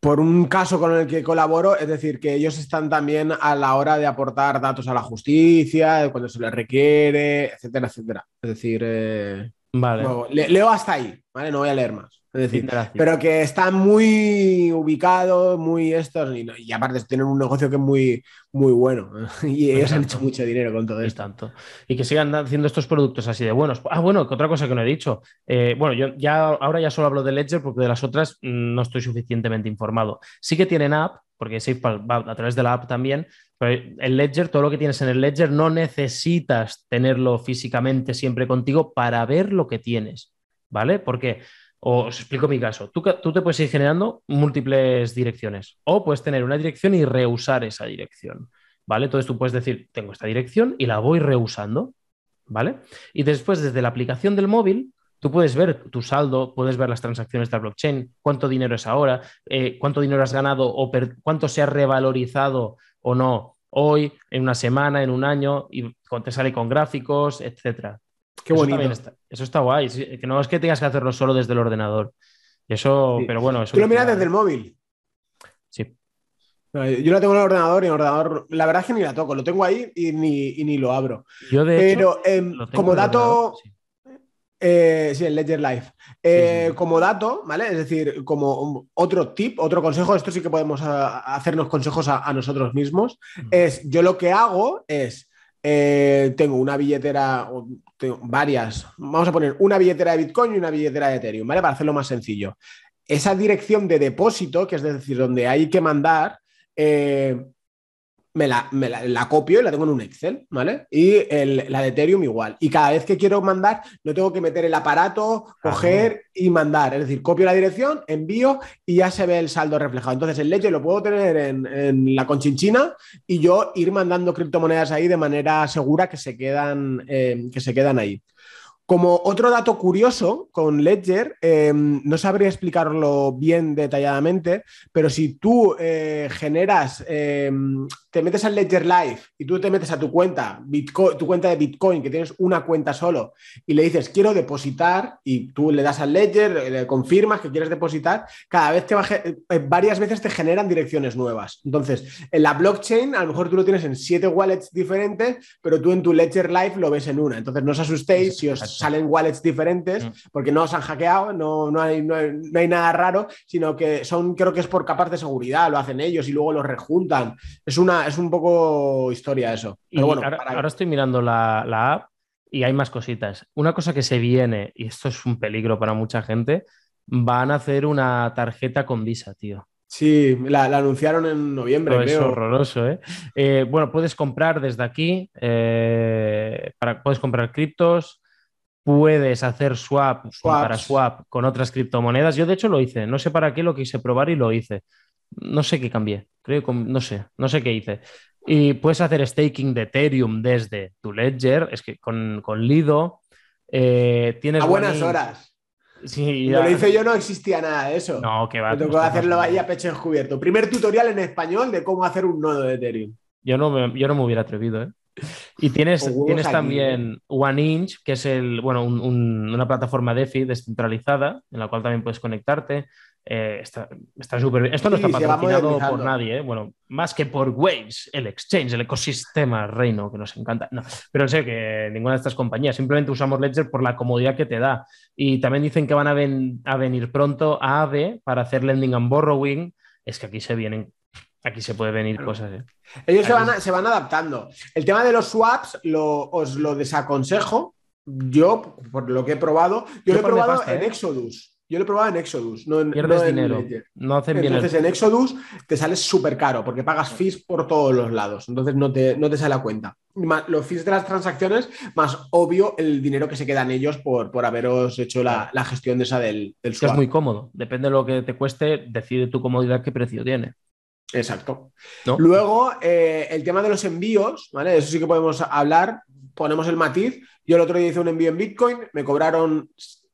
por un caso con el que colaboro, es decir, que ellos están también a la hora de aportar datos a la justicia, cuando se les requiere, etcétera, etcétera. Es decir, eh, vale. le, leo hasta ahí, ¿vale? No voy a leer más. Es decir, Gracias. pero que están muy ubicados, muy estos, y, y, aparte tienen un negocio que es muy, muy bueno. Y ellos han hecho mucho dinero con todo esto. Tanto. Y que sigan haciendo estos productos así de buenos. Ah, bueno, que otra cosa que no he dicho. Eh, bueno, yo ya ahora ya solo hablo de Ledger porque de las otras no estoy suficientemente informado. Sí que tienen app, porque SafePal va a través de la app también, pero el Ledger, todo lo que tienes en el Ledger, no necesitas tenerlo físicamente siempre contigo para ver lo que tienes. ¿Vale? Porque o os explico mi caso. Tú, te puedes ir generando múltiples direcciones o puedes tener una dirección y reusar esa dirección. ¿Vale? Entonces tú puedes decir, tengo esta dirección y la voy reusando. ¿Vale? Y después, desde la aplicación del móvil, tú puedes ver tu saldo, puedes ver las transacciones de la blockchain, cuánto dinero es ahora, eh, cuánto dinero has ganado o cuánto se ha revalorizado o no hoy, en una semana, en un año, y te sale con gráficos, etcétera. Qué bonito. Eso está, eso está guay. Que no es que tengas que hacerlo solo desde el ordenador. Eso, sí. pero bueno. Eso Tú lo miras desde el móvil. Sí. Yo la tengo en el ordenador y en el ordenador, la verdad es que ni la toco, lo tengo ahí y ni, y ni lo abro. Yo de Pero hecho, eh, como dato, sí. Eh, sí, el Ledger Live. Eh, sí, sí. Como dato, ¿vale? Es decir, como otro tip, otro consejo, esto sí que podemos a, a hacernos consejos a, a, nosotros mismos, mm. es yo lo que hago es eh, tengo una billetera, tengo varias, vamos a poner una billetera de Bitcoin y una billetera de Ethereum, ¿vale? Para hacerlo más sencillo. Esa dirección de depósito, que es decir, donde hay que mandar, eh, me, la, me la, la, copio y la tengo en un Excel, ¿vale? Y el, la de Ethereum igual. Y cada vez que quiero mandar, no tengo que meter el aparato, coger y mandar. Es decir, copio la dirección, envío y ya se ve el saldo reflejado. Entonces, el Ledger lo puedo tener en, en la conchinchina y yo ir mandando criptomonedas ahí de manera segura que se quedan, eh, que se quedan ahí. Como otro dato curioso con Ledger, eh, no sabría explicarlo bien detalladamente, pero si tú eh, generas, eh, te metes al Ledger Live y tú te metes a tu cuenta, Bitcoin, tu cuenta de Bitcoin, que tienes una cuenta solo, y le dices quiero depositar, y tú le das al Ledger, le confirmas que quieres depositar, cada vez te va, varias veces te generan direcciones nuevas. Entonces, en la blockchain, a lo mejor tú lo tienes en siete wallets diferentes, pero tú en tu Ledger Live lo ves en una. Entonces, no os asustéis si os salen wallets diferentes, mm. porque no os han hackeado, no, no, hay, no, hay, no, hay, nada raro, sino que son, creo que es por capas de seguridad, lo hacen ellos y luego los rejuntan. Es, una, es un poco historia eso. Pero bueno, ahora, para... ahora, estoy mirando la, la app y hay más cositas. Una cosa que se viene, y esto es un peligro para mucha gente, van a hacer una tarjeta con Visa, tío. Sí, la, la, anunciaron en noviembre. Pero es horroroso, ¿eh? ¿eh? Bueno, puedes comprar desde aquí, eh, para, puedes comprar criptos, puedes hacer swap para swap con otras criptomonedas. Yo de hecho lo hice, no sé para qué lo quise probar y lo hice. No sé qué cambié, creo que no sé, no sé qué hice. Y puedes hacer staking de Ethereum desde tu Ledger, es que con, con Lido eh, tienes... A buenas horas. Sí, ya. Lo hice yo no existía nada de eso. No, que va. Me tocó hacerlo ahí a pecho descubierto. Primer tutorial en español de cómo hacer un nodo de Ethereum. Yo no me, yo no me hubiera atrevido, ¿eh? Y tienes, tienes aquí, también ¿eh? OneInch, que es el, bueno, un, un, una plataforma DeFi descentralizada en la cual también puedes conectarte. Eh, está súper bien. Esto no está patrocinado por nadie, ¿eh? bueno, más que por Waves, el exchange, el ecosistema reino que nos encanta. No, pero sé que ninguna de estas compañías, simplemente usamos Ledger por la comodidad que te da. Y también dicen que van a, ven, a venir pronto a AVE para hacer lending and borrowing. Es que aquí se vienen Aquí se puede venir cosas. ¿eh? Ellos se van, se van, adaptando. El tema de los swaps os lo desaconsejo. Yo, por lo que he probado, yo, lo he probado en ¿eh? Exodus. Yo lo he probado en Exodus, no en Pierdes dinero. no hacen bien Entonces en Exodus te sale súper caro porque pagas fees por todos los lados. Entonces no te, no te sale a cuenta. los fees de las transacciones, más obvio el dinero que se quedan ellos por, por haberos hecho la, gestión de esa del, del swap. Es muy cómodo. Depende de lo que te cueste, decide tu comodidad qué precio tiene. Exacto. Luego, eh, el tema de los envíos, ¿vale? Eso sí que podemos hablar. Ponemos el matiz. Yo el otro día hice un envío en Bitcoin, me cobraron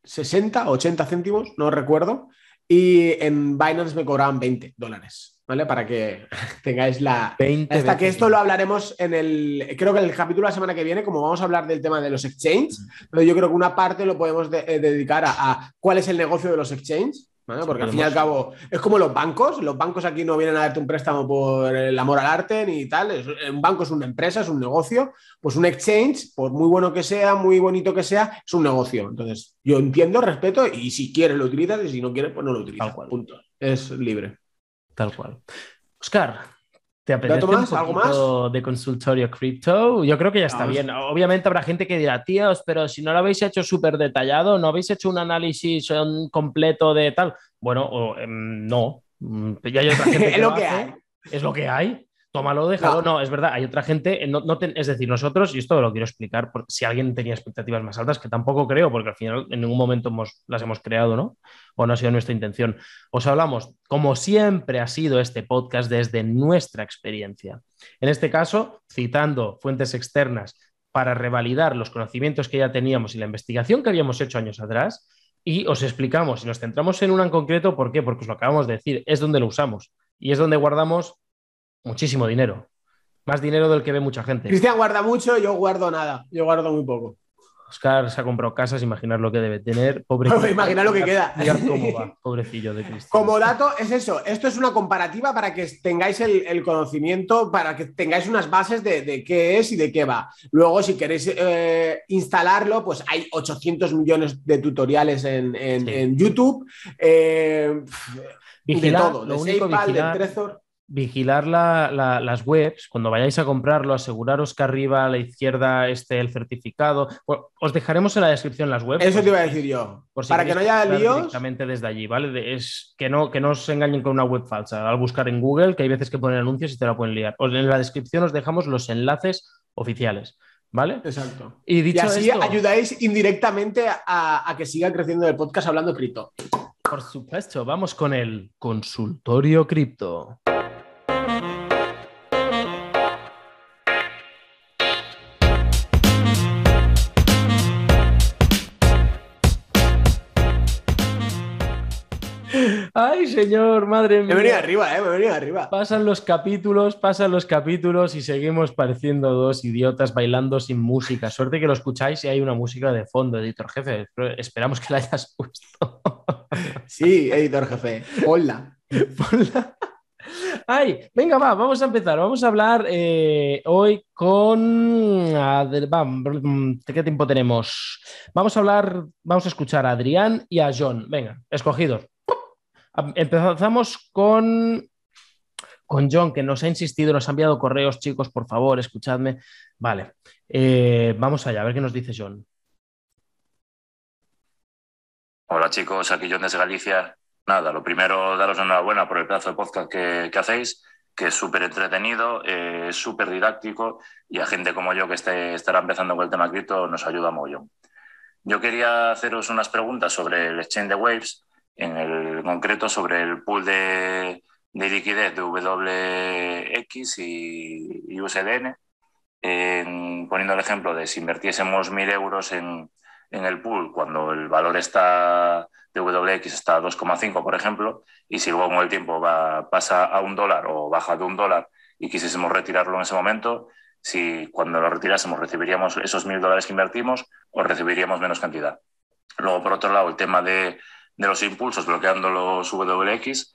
60, 80 céntimos, no recuerdo, y en Binance me cobraban 20 dólares, ¿vale? Para que tengáis la... 20 hasta que esto lo hablaremos en el... Creo que en el capítulo de la semana que viene, como vamos a hablar del tema de los exchanges, pero yo creo que una parte lo podemos eh, dedicar a, cuál es el negocio de los exchanges, porque al fin y al cabo es como los bancos. Los bancos aquí no vienen a darte un préstamo por el amor al arte ni tal. un banco es una empresa, es un negocio. Pues un exchange, por muy bueno que sea, muy bonito que sea, es un negocio. Entonces, yo entiendo, respeto y si quieres lo utilizas y si no quieres, pues no lo utilizas. Punto. Es libre. Tal cual. Oscar, ¿Te apetece un ¿Algo más? de consultorio cripto? Yo creo que ya está bien. Obviamente habrá gente que dirá, tíos, pero si no lo habéis hecho súper detallado, no habéis hecho un análisis completo de tal. Bueno, em, no. Mm, ya hay otra gente es lo, que hay. Es lo que hay tómalo, déjalo. No. es verdad, hay otra gente, no, es decir, nosotros, y esto lo quiero explicar, por, si alguien tenía expectativas más altas, que tampoco creo, porque al final en ningún momento las hemos creado, ¿no? O no ha sido nuestra intención. Os hablamos, como siempre ha sido este podcast, desde nuestra experiencia. En este caso, citando fuentes externas para revalidar los conocimientos que ya teníamos y la investigación que habíamos hecho años atrás, y os explicamos y nos centramos en una en concreto, ¿por qué? Porque os lo acabamos de decir, es donde lo usamos y es donde guardamos muchísimo dinero. Más dinero del que ve mucha gente. Cristian guarda mucho, yo guardo nada. Yo guardo muy poco. Oscar se ha comprado casas, imaginar lo que debe tener. Pobre Imagina lo que queda. cómo va, pobrecillo de Cristian. Como dato, es eso. Esto es una comparativa para que tengáis el, conocimiento, para que tengáis unas bases de, qué es y de qué va. Luego, si queréis eh, instalarlo, pues hay 800 millones de tutoriales en, YouTube. Eh, de todo, de SafePal, de Trezor vigilar las webs, cuando vayáis a comprarlo, aseguraros que arriba a la izquierda esté el certificado. os dejaremos en la descripción las webs. Eso te iba a decir yo. Para que no haya líos. Directamente desde allí, ¿vale? Es que no, que no os engañen con una web falsa. Al buscar en Google, que hay veces que ponen anuncios y te la pueden liar. en la descripción os dejamos los enlaces oficiales. ¿Vale? Exacto. Y, dicho así ayudáis indirectamente a, a que siga creciendo el podcast hablando cripto. Por supuesto, vamos con el consultorio cripto. Ay, señor, madre mía. Me venía arriba, ¿eh? Me venía arriba. Pasan los capítulos, pasan los capítulos y seguimos pareciendo dos idiotas bailando sin música. Suerte que lo escucháis y hay una música de fondo, editor jefe. Esperamos que la hayas puesto. Sí, editor jefe. Hola. Hola. Ay, venga, va, vamos a empezar. Vamos a hablar eh, hoy con. ¿Qué tiempo tenemos? Vamos a hablar, vamos a escuchar a Adrián y a John. Venga, escogidos. Empezamos con, con John, que nos ha insistido, nos ha enviado correos, chicos, por favor, escuchadme. Vale, eh, vamos allá, a ver qué nos dice John. Hola chicos, aquí John desde Galicia. Nada, lo primero, daros enhorabuena por el pedazo de podcast que, hacéis, que es súper entretenido, eh, súper didáctico y a gente como yo que esté, estará empezando con el tema cripto nos ayuda mucho. Yo quería haceros unas preguntas sobre el exchange de Waves en el concreto sobre el pool de, liquidez de WX y, USDN, poniendo el ejemplo de si invirtiésemos 1.000 euros en, el pool cuando el valor está de WX está a 2,5, por ejemplo, y si luego con el tiempo va, pasa a un dólar o baja de un dólar y quisiésemos retirarlo en ese momento, si cuando lo retirásemos recibiríamos esos 1.000 dólares que invertimos o recibiríamos menos cantidad. Luego, por otro lado, el tema de de los impulsos bloqueando los WX.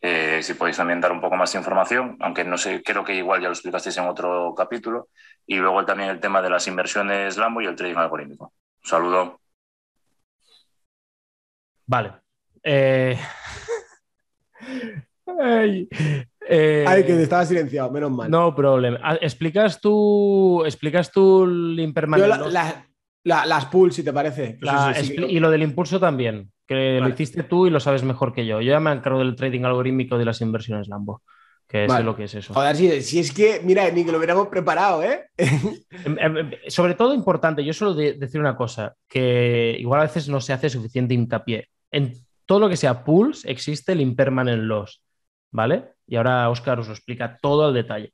Eh, si podéis también dar un poco más de información, aunque no sé, creo que igual ya lo explicasteis en otro capítulo. Y luego también el tema de las inversiones Lambo y el trading algorítmico. Un saludo. Vale. Eh, Ay, eh, que estaba silenciado, menos mal. No problema. Ah, ¿Explicas tú, explicas tú el impermanente? Las pools, si te parece. y lo del impulso también, que lo hiciste tú y lo sabes mejor que yo. Yo ya me encargo del trading algorítmico de las inversiones Lambo que es lo que es eso. Joder, si, es que, mira, ni que lo hubiéramos preparado, ¿eh? Em, em, em, sobre todo importante, yo solo de decir una cosa, que igual a veces no se hace suficiente hincapié. En todo lo que sea pools existe el impermanent loss, ¿vale? Y ahora Oscar os lo explica todo al detalle.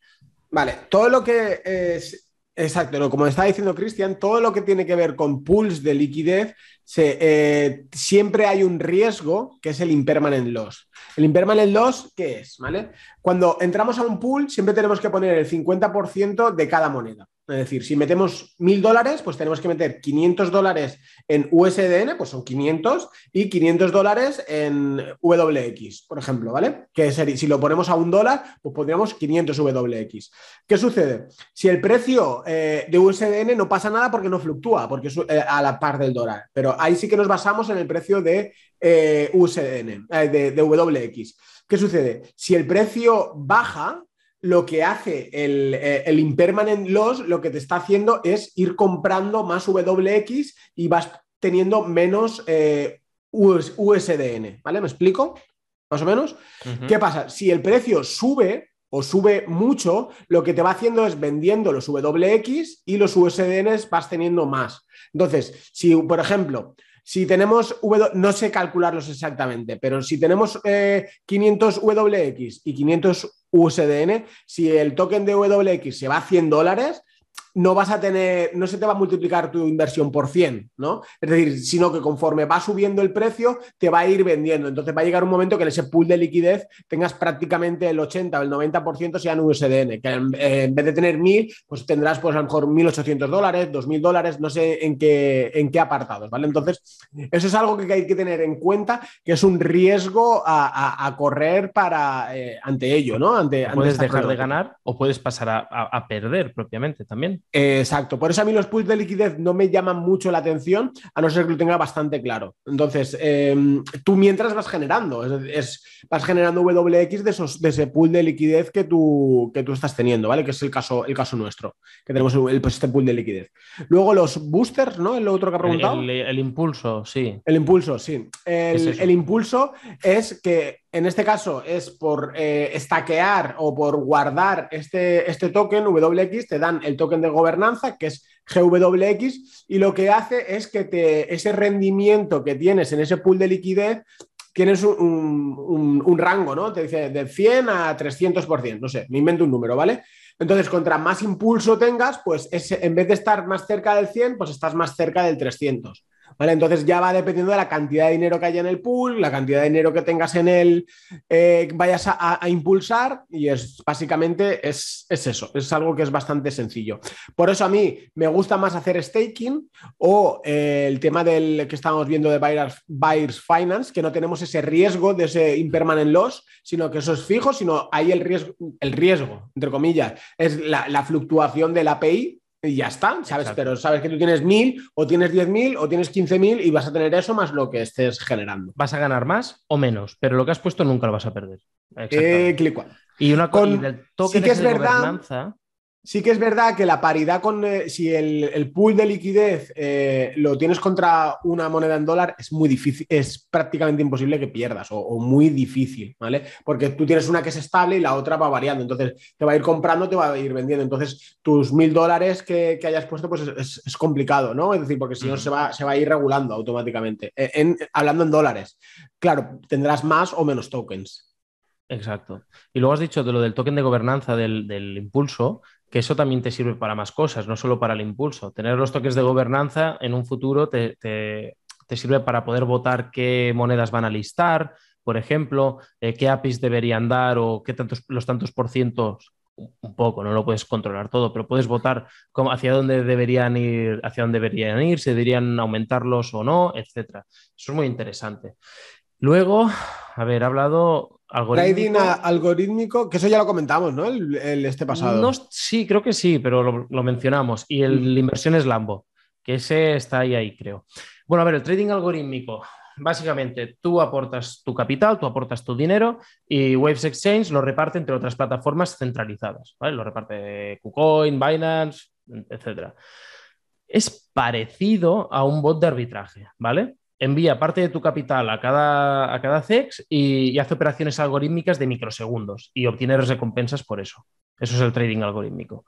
Vale, todo lo que es Exacto, como estaba diciendo Cristian, todo lo que tiene que ver con pools de liquidez, eh, siempre hay un riesgo que es el impermanent loss. El impermanent loss, ¿qué es? ¿Vale? Cuando entramos a un pool, siempre tenemos que poner el 50% de cada moneda. Es decir, si metemos mil dólares, pues tenemos que meter 500 dólares en USDN, pues son 500, y 500 dólares en WX, por ejemplo, ¿vale? Que si lo ponemos a un dólar, pues pondríamos 500 WX. ¿Qué sucede? Si el precio eh, de USDN no pasa nada porque no fluctúa, porque es eh, a la par del dólar, pero ahí sí que nos basamos en el precio de eh, USDN, de WX. ¿Qué sucede? Si el precio baja, lo que hace eh, el, impermanent loss, lo que te está haciendo es ir comprando más WX y vas teniendo menos eh, USDN, ¿vale? ¿Me explico? Más o menos. ¿Qué pasa? Si el precio sube o sube mucho, lo que te va haciendo es vendiendo los WX y los USDN vas teniendo más. Entonces, si, por ejemplo, si tenemos no sé calcularlos exactamente, pero si tenemos 500 eh, WX y 500 USDN, si el token de WX se va a 100 dólares, no vas a tener, no se te va a multiplicar tu inversión por 100, ¿no? Es decir, sino que conforme va subiendo el precio, te va a ir vendiendo. Entonces va a llegar un momento que en ese pool de liquidez tengas prácticamente el 80 o el 90% sean USDN, que en, vez de tener 1000, pues tendrás pues a lo mejor 1800 dólares, 2000 dólares, no sé en qué, en qué apartados, ¿vale? Entonces, eso es algo que hay que tener en cuenta, que es un riesgo a, correr para, eh, ante ello, ¿no? Ante, puedes dejar de ganar o puedes pasar a perder propiamente también exacto, por eso a mí los pools de liquidez no me llaman mucho la atención, a no ser que lo tenga bastante claro. Entonces, em, tú mientras vas generando, es, vas generando WX de, esos, de ese pool de liquidez que tú, que tú estás teniendo, ¿vale? Que es el caso, el caso nuestro, que tenemos el, pues, este pool de liquidez. Luego los boosters, ¿no? El otro que ha preguntado. El, impulso, sí. El impulso, sí. el impulso es que en este caso es por eh, estaquear o por guardar este, este token WX, te dan el token de gobernanza, que es GWX, y lo que hace es que te, ese rendimiento que tienes en ese pool de liquidez, tienes un, rango, ¿no? Te dice de 100 a 300%, no sé, me invento un número, ¿vale? Entonces, contra más impulso tengas, pues en vez de estar más cerca del 100, pues estás más cerca del 300. Entonces ya va dependiendo de la cantidad de dinero que haya en el pool, la cantidad de dinero que tengas en él, eh, vayas a, impulsar y es básicamente es, eso, es algo que es bastante sencillo. Por eso a mí me gusta más hacer staking o eh, el tema del que estábamos viendo de buyers, Finance, que no tenemos ese riesgo de ese impermanent loss, sino que eso es fijo, sino hay el riesgo, el riesgo, entre comillas, es la, la fluctuación del API y ya está, ¿sabes? Pero sabes que tú tienes mil o tienes diez mil o tienes quince mil y vas a tener eso más lo que estés generando. Vas a ganar más o menos, pero lo que has puesto nunca lo vas a perder. Eh, clic y una cosa del toque sí que es verdad, Sí que es verdad que la paridad con eh, si el, pool de liquidez eh, lo tienes contra una moneda en dólar es muy difícil, es prácticamente imposible que pierdas o, muy difícil, ¿vale? Porque tú tienes una que es estable y la otra va variando, entonces te va a ir comprando, te va a ir vendiendo, entonces tus mil dólares que, hayas puesto pues es, complicado, ¿no? Es decir, porque si no se va, se va a ir regulando automáticamente. E, hablando en dólares, claro, tendrás más o menos tokens. Exacto. Y luego has dicho de lo del token de gobernanza del, del impulso, que eso también te sirve para más cosas, no solo para el impulso. Tener los toques de gobernanza en un futuro te, sirve para poder votar qué monedas van a listar, por ejemplo, eh, qué APIs deberían dar o qué tantos, los tantos por cientos, un poco, no lo puedes controlar todo, pero puedes votar hacia dónde deberían ir, hacia dónde deberían ir, si deberían aumentarlos o no, etcétera. Eso es muy interesante. Luego, a ver, hablado Trading algorítmico, que eso ya lo comentamos, ¿no? El, este pasado. sí, creo que sí, pero lo, mencionamos. Y el, la inversión es Lambo, que ese está ahí, ahí, creo. Bueno, a ver, el trading algorítmico. básicamente tú aportas tu capital, tú aportas tu dinero y Waves Exchange lo reparte entre otras plataformas centralizadas, ¿vale? Lo reparte KuCoin, Binance, etcétera. Es parecido a un bot de arbitraje, ¿vale? Envía parte de tu capital a cada, a cada CEX y, y hace operaciones algorítmicas de microsegundos y obtienes recompensas por eso. Eso es el trading algorítmico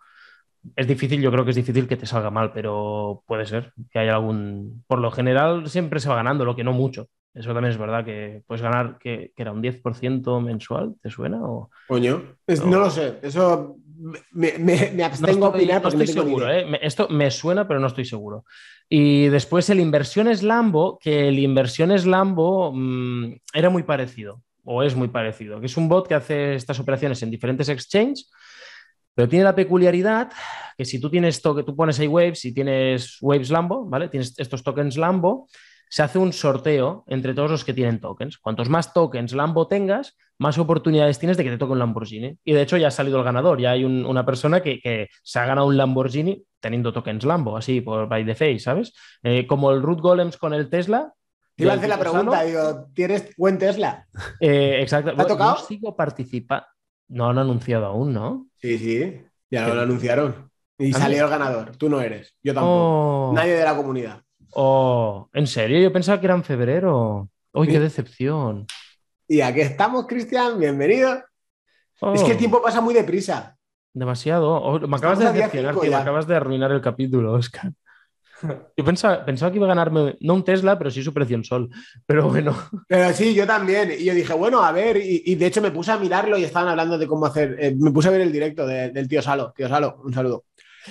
es difícil, yo creo que es difícil que te salga mal, pero puede ser que haya algún. Por lo general, siempre se va ganando, lo que no mucho. Eso también es verdad que puedes ganar, que, era un 10% mensual, ¿te suena? O, Coño, no lo sé. Eso me, me, abstengo a opinar no estoy seguro. ¿eh? esto me suena, pero no estoy seguro. Y después el Inversiones Lambo, que el Inversiones Lambo mmm, era muy parecido, o es muy parecido, que es un bot que hace estas operaciones en diferentes exchanges pero tiene la peculiaridad que si tú tienes esto, que tú pones ahí Waves y tienes Waves Lambo, ¿vale? Tienes estos tokens Lambo, se hace un sorteo entre todos los que tienen tokens. Cuantos más tokens Lambo tengas, más oportunidades tienes de que te toque un Lamborghini. Y de hecho ya ha salido el ganador, ya hay una persona que, se ha ganado un Lamborghini teniendo tokens Lambo, así por by the face, ¿sabes? Eh, como el Root Golems con el Tesla, te iba a hacer la pregunta, digo, ¿tienes buen Tesla? Eh, exacto. ¿Te ha tocado? Yo sigo participando. No han anunciado aún, ¿no? Sí, sí, ya lo anunciaron. Y salió el ganador. Tú no eres, yo tampoco. Oh. Nadie de la comunidad. Oh, ¿en serio? Yo pensaba que era en febrero. ¡Uy, qué decepción! Y aquí estamos, Cristian, bienvenido. Es que el oh. tiempo pasa muy deprisa. Demasiado. Oh, me acabas de decepcionar, me acabas de arruinar el capítulo, Oscar. Yo pensaba, pensaba, que iba a ganarme, no un Tesla, pero sí su precio en sol. Pero bueno. Pero sí, yo también. Y yo dije, bueno, a ver, y, de hecho me puse a mirarlo y estaban hablando de cómo hacer. Eh, me puse a ver el directo del tío Salo. Tío Salo, un saludo.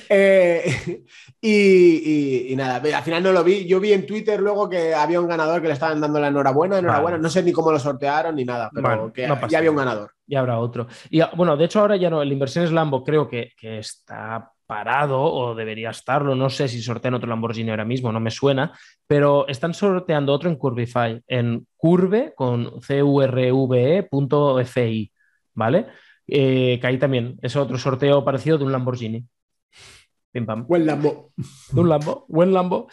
Eh, y, nada, al final no lo vi. Yo vi en Twitter luego que había un ganador que le estaban dando la enhorabuena, enhorabuena. No sé ni cómo lo sortearon ni nada, pero que ya había un ganador. Ya habrá otro. Y bueno, de hecho, ahora ya no, el Inversiones Lambo creo que, que está parado o debería estarlo. No sé si sortean otro Lamborghini ahora mismo, no me suena, pero están sorteando otro en Curvify, en curve con curve.fi, ¿vale? Eh, que ahí también es otro sorteo parecido de un Lamborghini. Pim pam. Buen Lambo. Un Lambo, buen Lambo.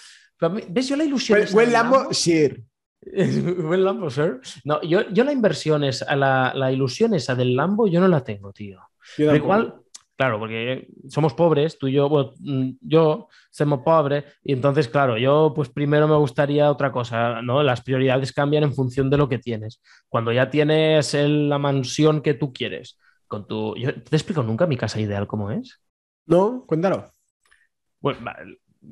¿Ves yo la ilusión? Buen, Lambo, sir. buen Lambo, sir. No, yo, yo la inversión es la, la ilusión esa del Lambo, yo no la tengo, tío. igual, Claro, porque somos pobres, tú y yo, bueno, mm, yo somos pobres, y entonces, claro, yo pues primero me gustaría otra cosa, ¿no? Las prioridades cambian en función de lo que tienes. Cuando ya tienes la mansión que tú quieres, con tu... Yo, ¿Te explico nunca mi casa ideal cómo es? No, cuéntalo. Bueno,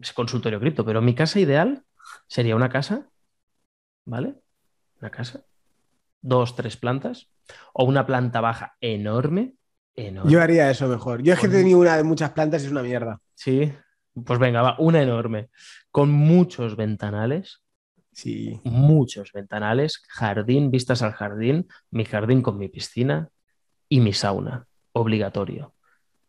es consultorio cripto, pero mi casa ideal sería una casa, ¿vale? Una casa, dos, tres plantas, o una planta baja enorme, yo haría eso mejor. Yo es que he tenido una de muchas plantas y es una mierda. Sí, pues venga, va, una enorme. Con muchos ventanales. Sí. Muchos ventanales, jardín, vistas al jardín, mi jardín con mi piscina y mi sauna, obligatorio.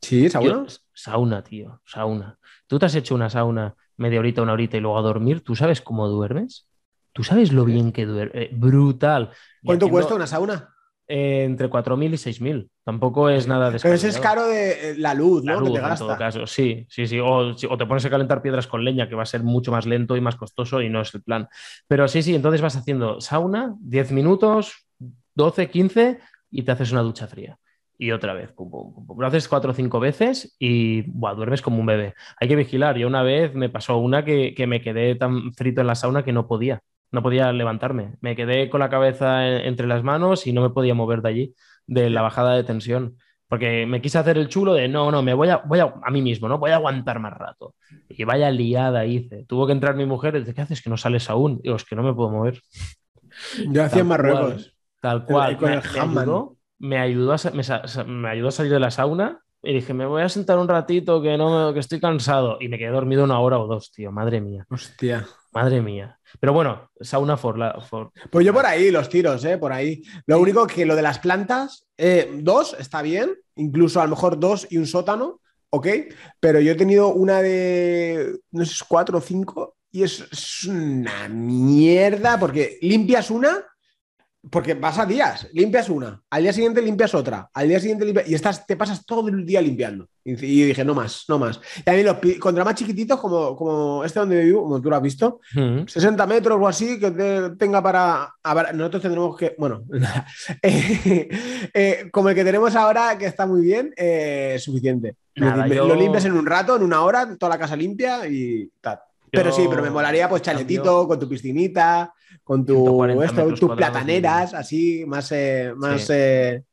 Sí, sauna. sauna, tío, sauna. ¿Tú te has hecho una sauna media horita, una horita y luego a dormir? ¿Tú sabes cómo duermes? ¿Tú sabes lo bien que duerme? Eh, brutal. ¿Cuánto cuesta una sauna? Eh, entre 4.000 y 6.000. Tampoco es nada de Pero ese es caro de eh, la luz, ¿no? que te gasta. En todo caso, sí, sí, sí. O, te pones a calentar piedras con leña, que va a ser mucho más lento y más costoso y no es el plan. Pero sí, sí, entonces vas haciendo sauna, 10 minutos, 12, 15 y te haces una ducha fría. Y otra vez, Lo haces cuatro o cinco veces y duermes como un bebé. Hay que vigilar. Yo una vez me pasó una que, que me quedé tan frito en la sauna que no podía no podía levantarme. Me quedé con la cabeza entre las manos y no me podía mover de allí, de la bajada de tensión. Porque me quise hacer el chulo de no, no, me voy a, voy a, a mí mismo, ¿no? Voy a aguantar más rato. Y vaya liada hice. Tuvo que entrar mi mujer y dice, ¿qué haces? Que no sales aún. Digo, es que no me puedo mover. Yo hacía en Marruecos. tal cual. me, ayudó, me, ayudó a, me ayudó a salir de la sauna y dije, me voy a sentar un ratito que no que estoy cansado. Y me quedé dormido una hora o dos, tío. Madre mía. Hostia. Madre mía. Pero bueno, sauna for, la, for... Pues yo por ahí, los tiros, ¿eh? Por ahí. Lo único que lo de las plantas, eh, dos está bien, incluso a lo mejor dos y un sótano, ok. Pero yo he tenido una de, no sé, cuatro o cinco y es, es una mierda porque limpias una Porque vas a días, limpias una, al día siguiente limpias otra, al día siguiente limpias, y estás, te pasas todo el día limpiando. Y, y dije, no más, no más. Y a mí los contra más chiquititos, como, como este donde vivo, como tú lo has visto, Mm. 60 metros o así, que te- tenga para. nosotros tendremos que. Bueno, eh, eh, como el que tenemos ahora, que está muy bien, eh, es suficiente. Nada, lo, yo- lo limpias en un rato, en una hora, toda la casa limpia y tal. Pero sí, pero me molaría pues cambio- chaletito, con tu piscinita, con tu 140 esto, tus plataneras, así, más. eh, más Sí. eh,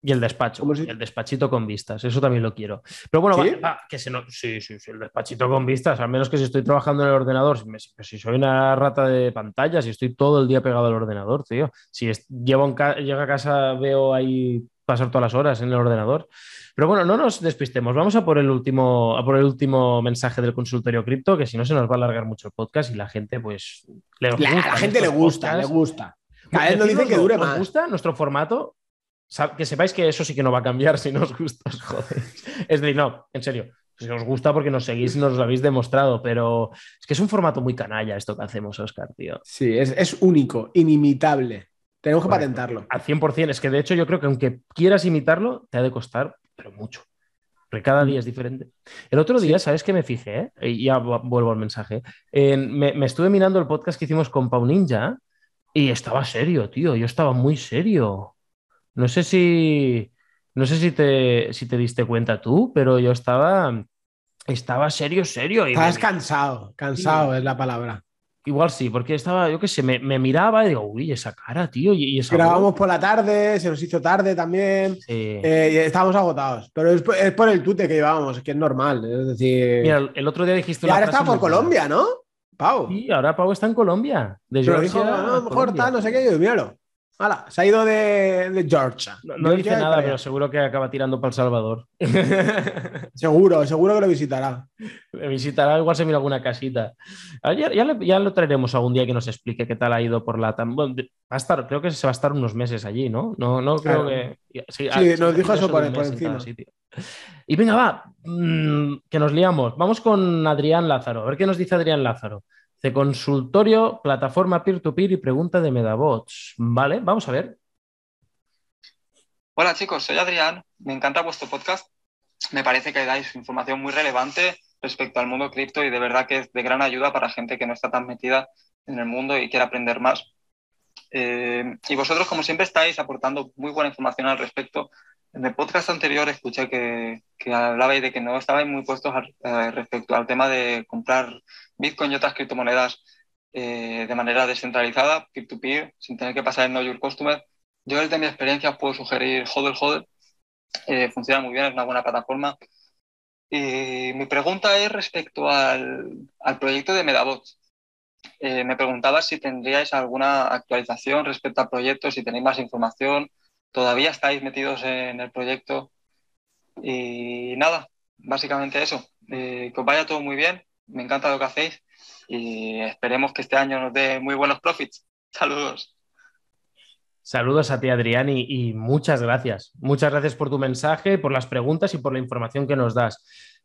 Y el despacho, ¿Cómo se- el despachito con vistas, eso también lo quiero. Pero bueno, ¿Sí? va- va, que se no... sí, sí, sí, el despachito con vistas, al menos que si estoy trabajando en el ordenador, si, me- si- si soy una rata de pantallas y estoy todo el día pegado al ordenador, tío. Si es- llevo en ca- llego a casa, veo ahí pasar todas las horas en el ordenador. Pero bueno, no nos despistemos, vamos a por el último, a por el último mensaje del consultorio cripto, que si no se nos va a alargar mucho el podcast y la gente, pues, le la, gente le gusta, le gusta. Cada vez nos dicen que dure ¿os más. gusta nuestro formato? Que sepáis que eso sí que no va a cambiar si no os gusta, os jodéis. Es decir, no, en serio. Si os gusta porque nos seguís, nos lo habéis demostrado, pero es que es un formato muy canalla esto que hacemos, Oscar, tío. Sí, es, es único, inimitable. Tenemos que Correcto. patentarlo. Al 100%. Es que de hecho yo creo que aunque quieras imitarlo, te ha de costar, pero mucho. Porque cada día es diferente. El otro día, ¿sabes qué me fijé? eh? Y ya vu- vuelvo al mensaje. En- me, me estuve mirando el podcast que hicimos con Pau Ninja y estaba serio, tío. Yo estaba muy serio. No sé si. No sé si te, si te diste cuenta tú, pero yo estaba. Estaba serio, serio. Y Estás me- cansado, cansado es la palabra. Igual sí, porque estaba, yo qué sé, me, me miraba y digo, uy, esa cara, tío. Y, y esa Grabamos voz". por la tarde, se nos hizo tarde también. Sí. eh, y estábamos agotados. Pero es, por- es por el tute que llevábamos, es que es normal. Es decir. Mira, el- otro día dijiste y ahora está por. Colombia, ¿no? Pau. Sí, ahora Pau está en Colombia. De Pero Georgia dijo, no, a lo a mejor tal, no sé qué. Yo, míralo. Hala, se ha ido de, de Georgia. No, no Georgia dice nada, pero seguro que acaba tirando para El Salvador. Seguro, seguro que lo visitará. Visitará, igual se mira alguna casita. Ah, Ya, ya le- ya lo traeremos algún día que nos explique qué tal ha ido por la Bueno, va a estar, creo que se va a estar unos meses allí, ¿no? No, no creo Claro. que. Sí, Sí, nos dijo eso por- por en encima. sitio. Y venga, va, mm, que nos liamos. Vamos con Adrián Lázaro. A ver qué nos dice Adrián Lázaro. De consultorio, plataforma peer-to-peer y pregunta de Medabots. Vale, vamos a ver. Hola chicos, soy Adrián, me encanta vuestro podcast, me parece que dais información muy relevante respecto al mundo cripto y de verdad que es de gran ayuda para gente que no está tan metida en el mundo y quiere aprender más. Eh, y vosotros, como siempre, estáis aportando muy buena información al respecto. En el podcast anterior escuché que, que hablabais de que no estabais muy puestos eh, respecto al tema de comprar Bitcoin y otras criptomonedas eh, de manera descentralizada, peer-to-peer, sin tener que pasar el Know Your Customer. Yo desde mi experiencia puedo sugerir Hodl Hodl. Eh, funciona muy bien, es una buena plataforma. Y mi pregunta es respecto al, al proyecto de Medabots. Eh, me preguntaba si tendríais alguna actualización respecto al proyecto, si tenéis más información. ¿Todavía estáis metidos en el proyecto? Y nada, básicamente eso. Eh, que os vaya todo muy bien. Me encanta lo que hacéis y esperemos que este año nos dé muy buenos profits. Saludos. Saludos a ti, Adrián, y, muchas gracias. Muchas gracias por tu mensaje, por las preguntas y por la información que nos das.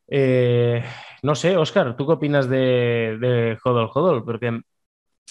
Eh, no sé, Oscar, ¿tú qué opinas de, de Hodl? Porque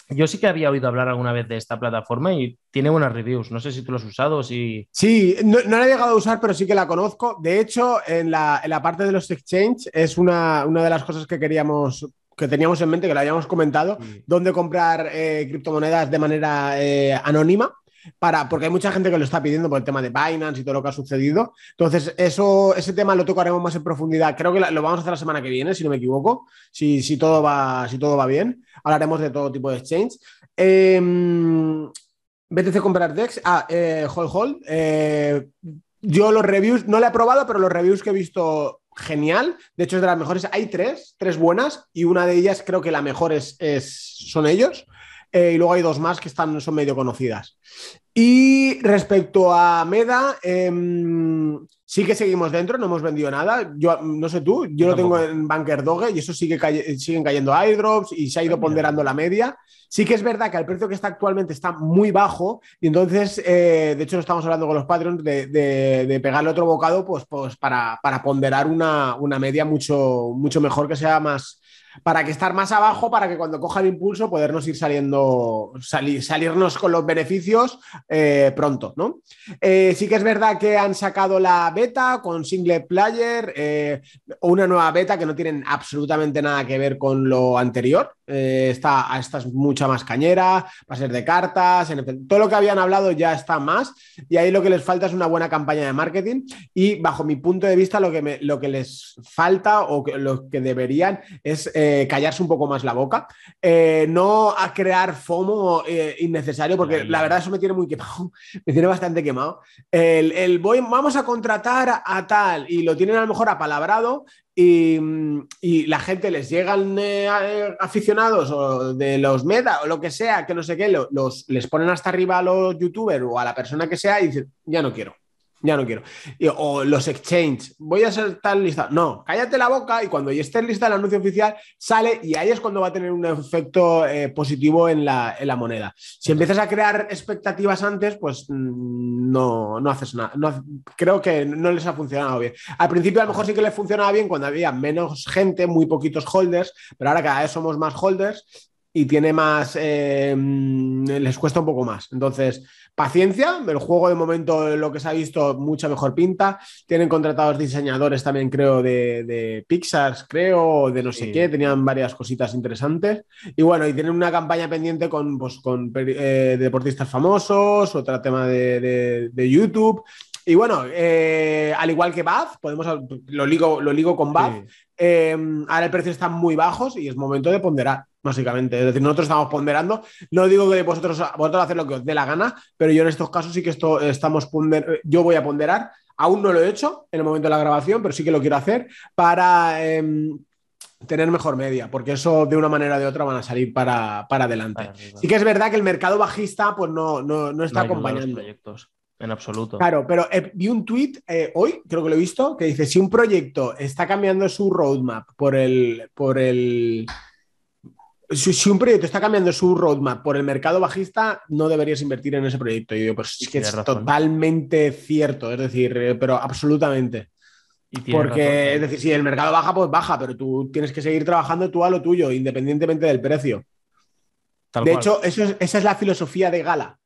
yo sí que había oído hablar alguna vez de esta plataforma y tiene buenas reviews. No sé si tú lo has usado o si. Sí, no, no la he llegado a usar, pero sí que la conozco. De hecho, en la, en la parte de los exchange es una, una de las cosas que queríamos, que teníamos en mente, que la habíamos comentado, dónde comprar eh, criptomonedas de manera eh, anónima. Para, porque hay mucha gente que lo está pidiendo por el tema de Binance y todo lo que ha sucedido. Entonces, eso, ese tema lo tocaremos más en profundidad. Creo que lo vamos a hacer la semana que viene, si no me equivoco, si, si, todo, va, si todo va bien. Hablaremos de todo tipo de exchange. Eh, BTC comprar DEX. Ah, eh, Hold. Eh, yo los reviews, no la he probado, pero los reviews que he visto, genial. De hecho, es de las mejores. Hay tres, tres buenas, y una de ellas creo que la mejor es, es- son ellos. Eh, y luego hay dos más que están, son medio conocidas. Y respecto a Meda, em, sí que seguimos dentro, no hemos vendido nada. Yo no sé tú, yo lo tengo en Banker Doge y eso sigue siguen cayendo airdrops y se ha ido ponderando la media. Sí que es verdad que el precio que está actualmente está muy bajo y entonces, eh, de hecho, lo estamos hablando con los Patreons de, de- de pegarle otro bocado pues, pues para, para ponderar una, una media mucho, mucho mejor que sea más, para que estar más abajo, para que cuando coja el impulso podernos ir saliendo, salirnos con los beneficios eh, pronto, ¿no? Eh, sí que es verdad que han sacado la beta con single player, eh, una nueva beta que no tienen absolutamente nada que ver con lo anterior. Esta, esta es mucha más cañera, va a ser de cartas, todo lo que habían hablado ya está más y ahí lo que les falta es una buena campaña de marketing y bajo mi punto de vista lo que, lo que les falta o lo que deberían es eh, callarse un poco más la boca, eh, no a crear FOMO eh, innecesario, porque la verdad eso me tiene muy quemado, me tiene bastante quemado. El, voy, vamos a contratar a, tal y lo tienen a lo mejor apalabrado y, la gente les llegan aficionados o de los meta o lo que sea, que no sé qué, los, les ponen hasta arriba a los youtubers o a la persona que sea y dicen, ya no quiero ya no quiero. o los exchange, voy a ser tal lista. No, cállate la boca y cuando ya esté lista el anuncio oficial, sale y ahí es cuando va a tener un efecto eh, positivo en la, moneda. Si empiezas a crear expectativas antes, pues mm, no, no haces nada. No, creo que no les ha funcionado bien. Al principio a lo mejor sí que les funcionaba bien cuando había menos gente, muy poquitos holders, pero ahora cada vez somos más holders y tiene más, eh, les cuesta un poco más. Entonces, paciencia, el juego de momento lo que se ha visto mucha mejor pinta. Tienen contratados diseñadores también, creo, de, de Pixar, creo, de no sé qué, tenían varias cositas interesantes. Y bueno, y tienen una campaña pendiente con, pues, con eh, deportistas famosos, otro tema de, de, YouTube. Y bueno, eh, al igual que Bath, podemos, lo ligo, lo ligo con Bath, ahora el precio está muy bajos y es momento de ponderar básicamente. Es decir, nosotros estamos ponderando. No digo que vosotros, vosotros haced lo que os dé la gana, pero yo en estos casos sí que esto, estamos yo voy a ponderar. Aún no lo he hecho en el momento de la grabación, pero sí que lo quiero hacer para em, tener mejor media, porque eso de una manera o de otra van a salir para, adelante. sí que es verdad que el mercado bajista pues no, no, está acompañando. proyectos. En absoluto. Claro, pero eh, vi un tweet eh, hoy, creo que lo he visto, que dice: si un proyecto está cambiando su roadmap por el, por el, si, un proyecto está cambiando su roadmap por el mercado bajista, no deberías invertir en ese proyecto. Y yo digo, pues es que es totalmente cierto, es decir, eh, pero absolutamente. Porque, es decir, si el mercado baja, pues baja, pero tú tienes que seguir trabajando tú a lo tuyo, independientemente del precio. de hecho, esa es la filosofía de Gala,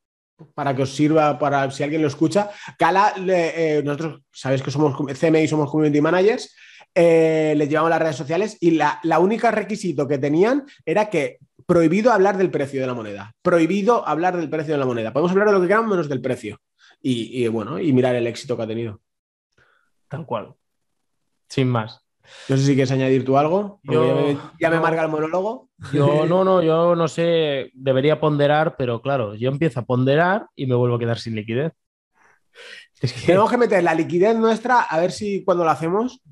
para que os sirva, para si alguien lo escucha. Gala, eh, nosotros sabéis que somos CMI, somos community managers, eh, les llevamos las redes sociales y la, la única requisito que tenían era que prohibido hablar del precio de la moneda. Prohibido hablar del precio de la moneda. Podemos hablar de lo que queramos menos del precio. Y, bueno, y mirar el éxito que ha tenido. Tal cual. Sin más. No sé si quieres añadir tú algo. ya me, marca el monólogo. Yo no, no, yo no sé, debería ponderar, pero claro, yo empiezo a ponderar y me vuelvo a quedar sin liquidez. Tenemos que meter la liquidez nuestra, a ver si cuando lo hacemos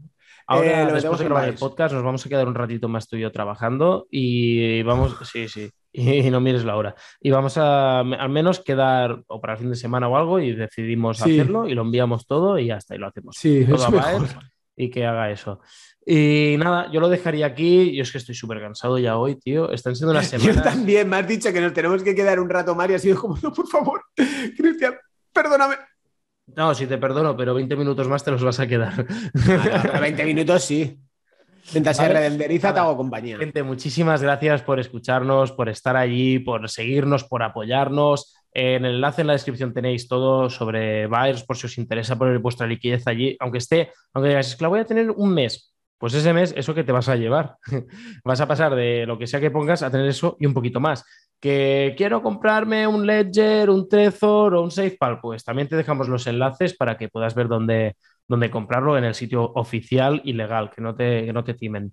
Ahora, eh, después de grabar el podcast, nos vamos a quedar un ratito más tú y yo trabajando y vamos, sí, sí, y no mires la hora. Y vamos a al menos quedar o para el fin de semana o algo y decidimos hacerlo y lo enviamos todo y hasta ahí lo hacemos. Sí, todo y que haga eso. Y nada, yo lo dejaría aquí. Yo es que estoy súper cansado ya hoy, tío. Están siendo unas semanas. Yo también, me has dicho que nos tenemos que quedar un rato y ha sido como, no, por favor, Cristian, perdóname. No, sí te perdono, pero 20 minutos más te los vas a quedar. 20 minutos sí. Mientras se redenderiza, te hago compañía. Gente, muchísimas gracias por escucharnos, por estar allí, por seguirnos, por apoyarnos. En el enlace en la descripción tenéis todo sobre Buyers por si os interesa poner vuestra liquidez allí. Aunque esté, aunque digáis, es que la voy a tener un mes. Pues ese mes, eso que te vas a llevar. vas a pasar de lo que sea que pongas a tener eso y un poquito más que quiero comprarme un Ledger, un Trezor o un SafePal, pues también te dejamos los enlaces para que puedas ver dónde, dónde comprarlo en el sitio oficial y legal, que no te, que no te timen.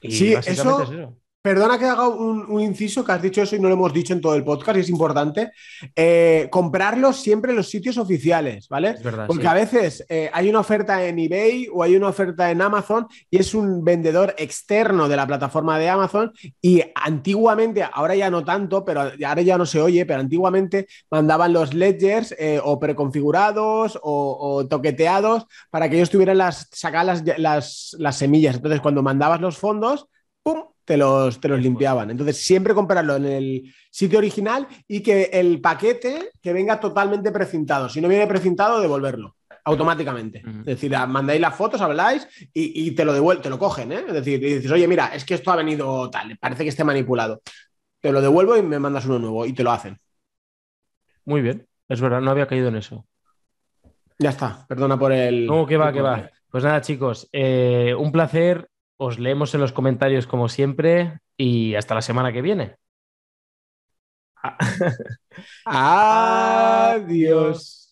Y sí, eso, Perdona que haga un, inciso, que has dicho eso y no lo hemos dicho en todo el podcast y es importante. Eh, comprarlos siempre en los sitios oficiales, ¿vale? Es verdad, Porque a veces eh, hay una oferta en eBay o hay una oferta en Amazon y es un vendedor externo de la plataforma de Amazon y antiguamente, ahora ya no tanto, pero ahora ya no se oye, pero antiguamente mandaban los ledgers eh, o preconfigurados o, toqueteados para que ellos tuvieran las, sacar las, las, las semillas. Entonces, cuando mandabas los fondos, ¡pum! Te los, te los limpiaban. Entonces, siempre comprarlo en el sitio original y que el paquete que venga totalmente precintado. Si no viene precintado, devolverlo. automáticamente. Es decir, mandáis las fotos, habláis y, te lo devuelven, te lo cogen, ¿eh? Es decir, y dices, oye, mira, es que esto ha venido tal, parece que esté manipulado. Te lo devuelvo y me mandas uno nuevo y te lo hacen. Muy bien, es verdad, no había caído en eso. Ya está, perdona por el. No, que va, que va. Pues nada, chicos, eh, un placer. Os leemos en los comentarios como siempre y hasta la semana que viene. Adiós.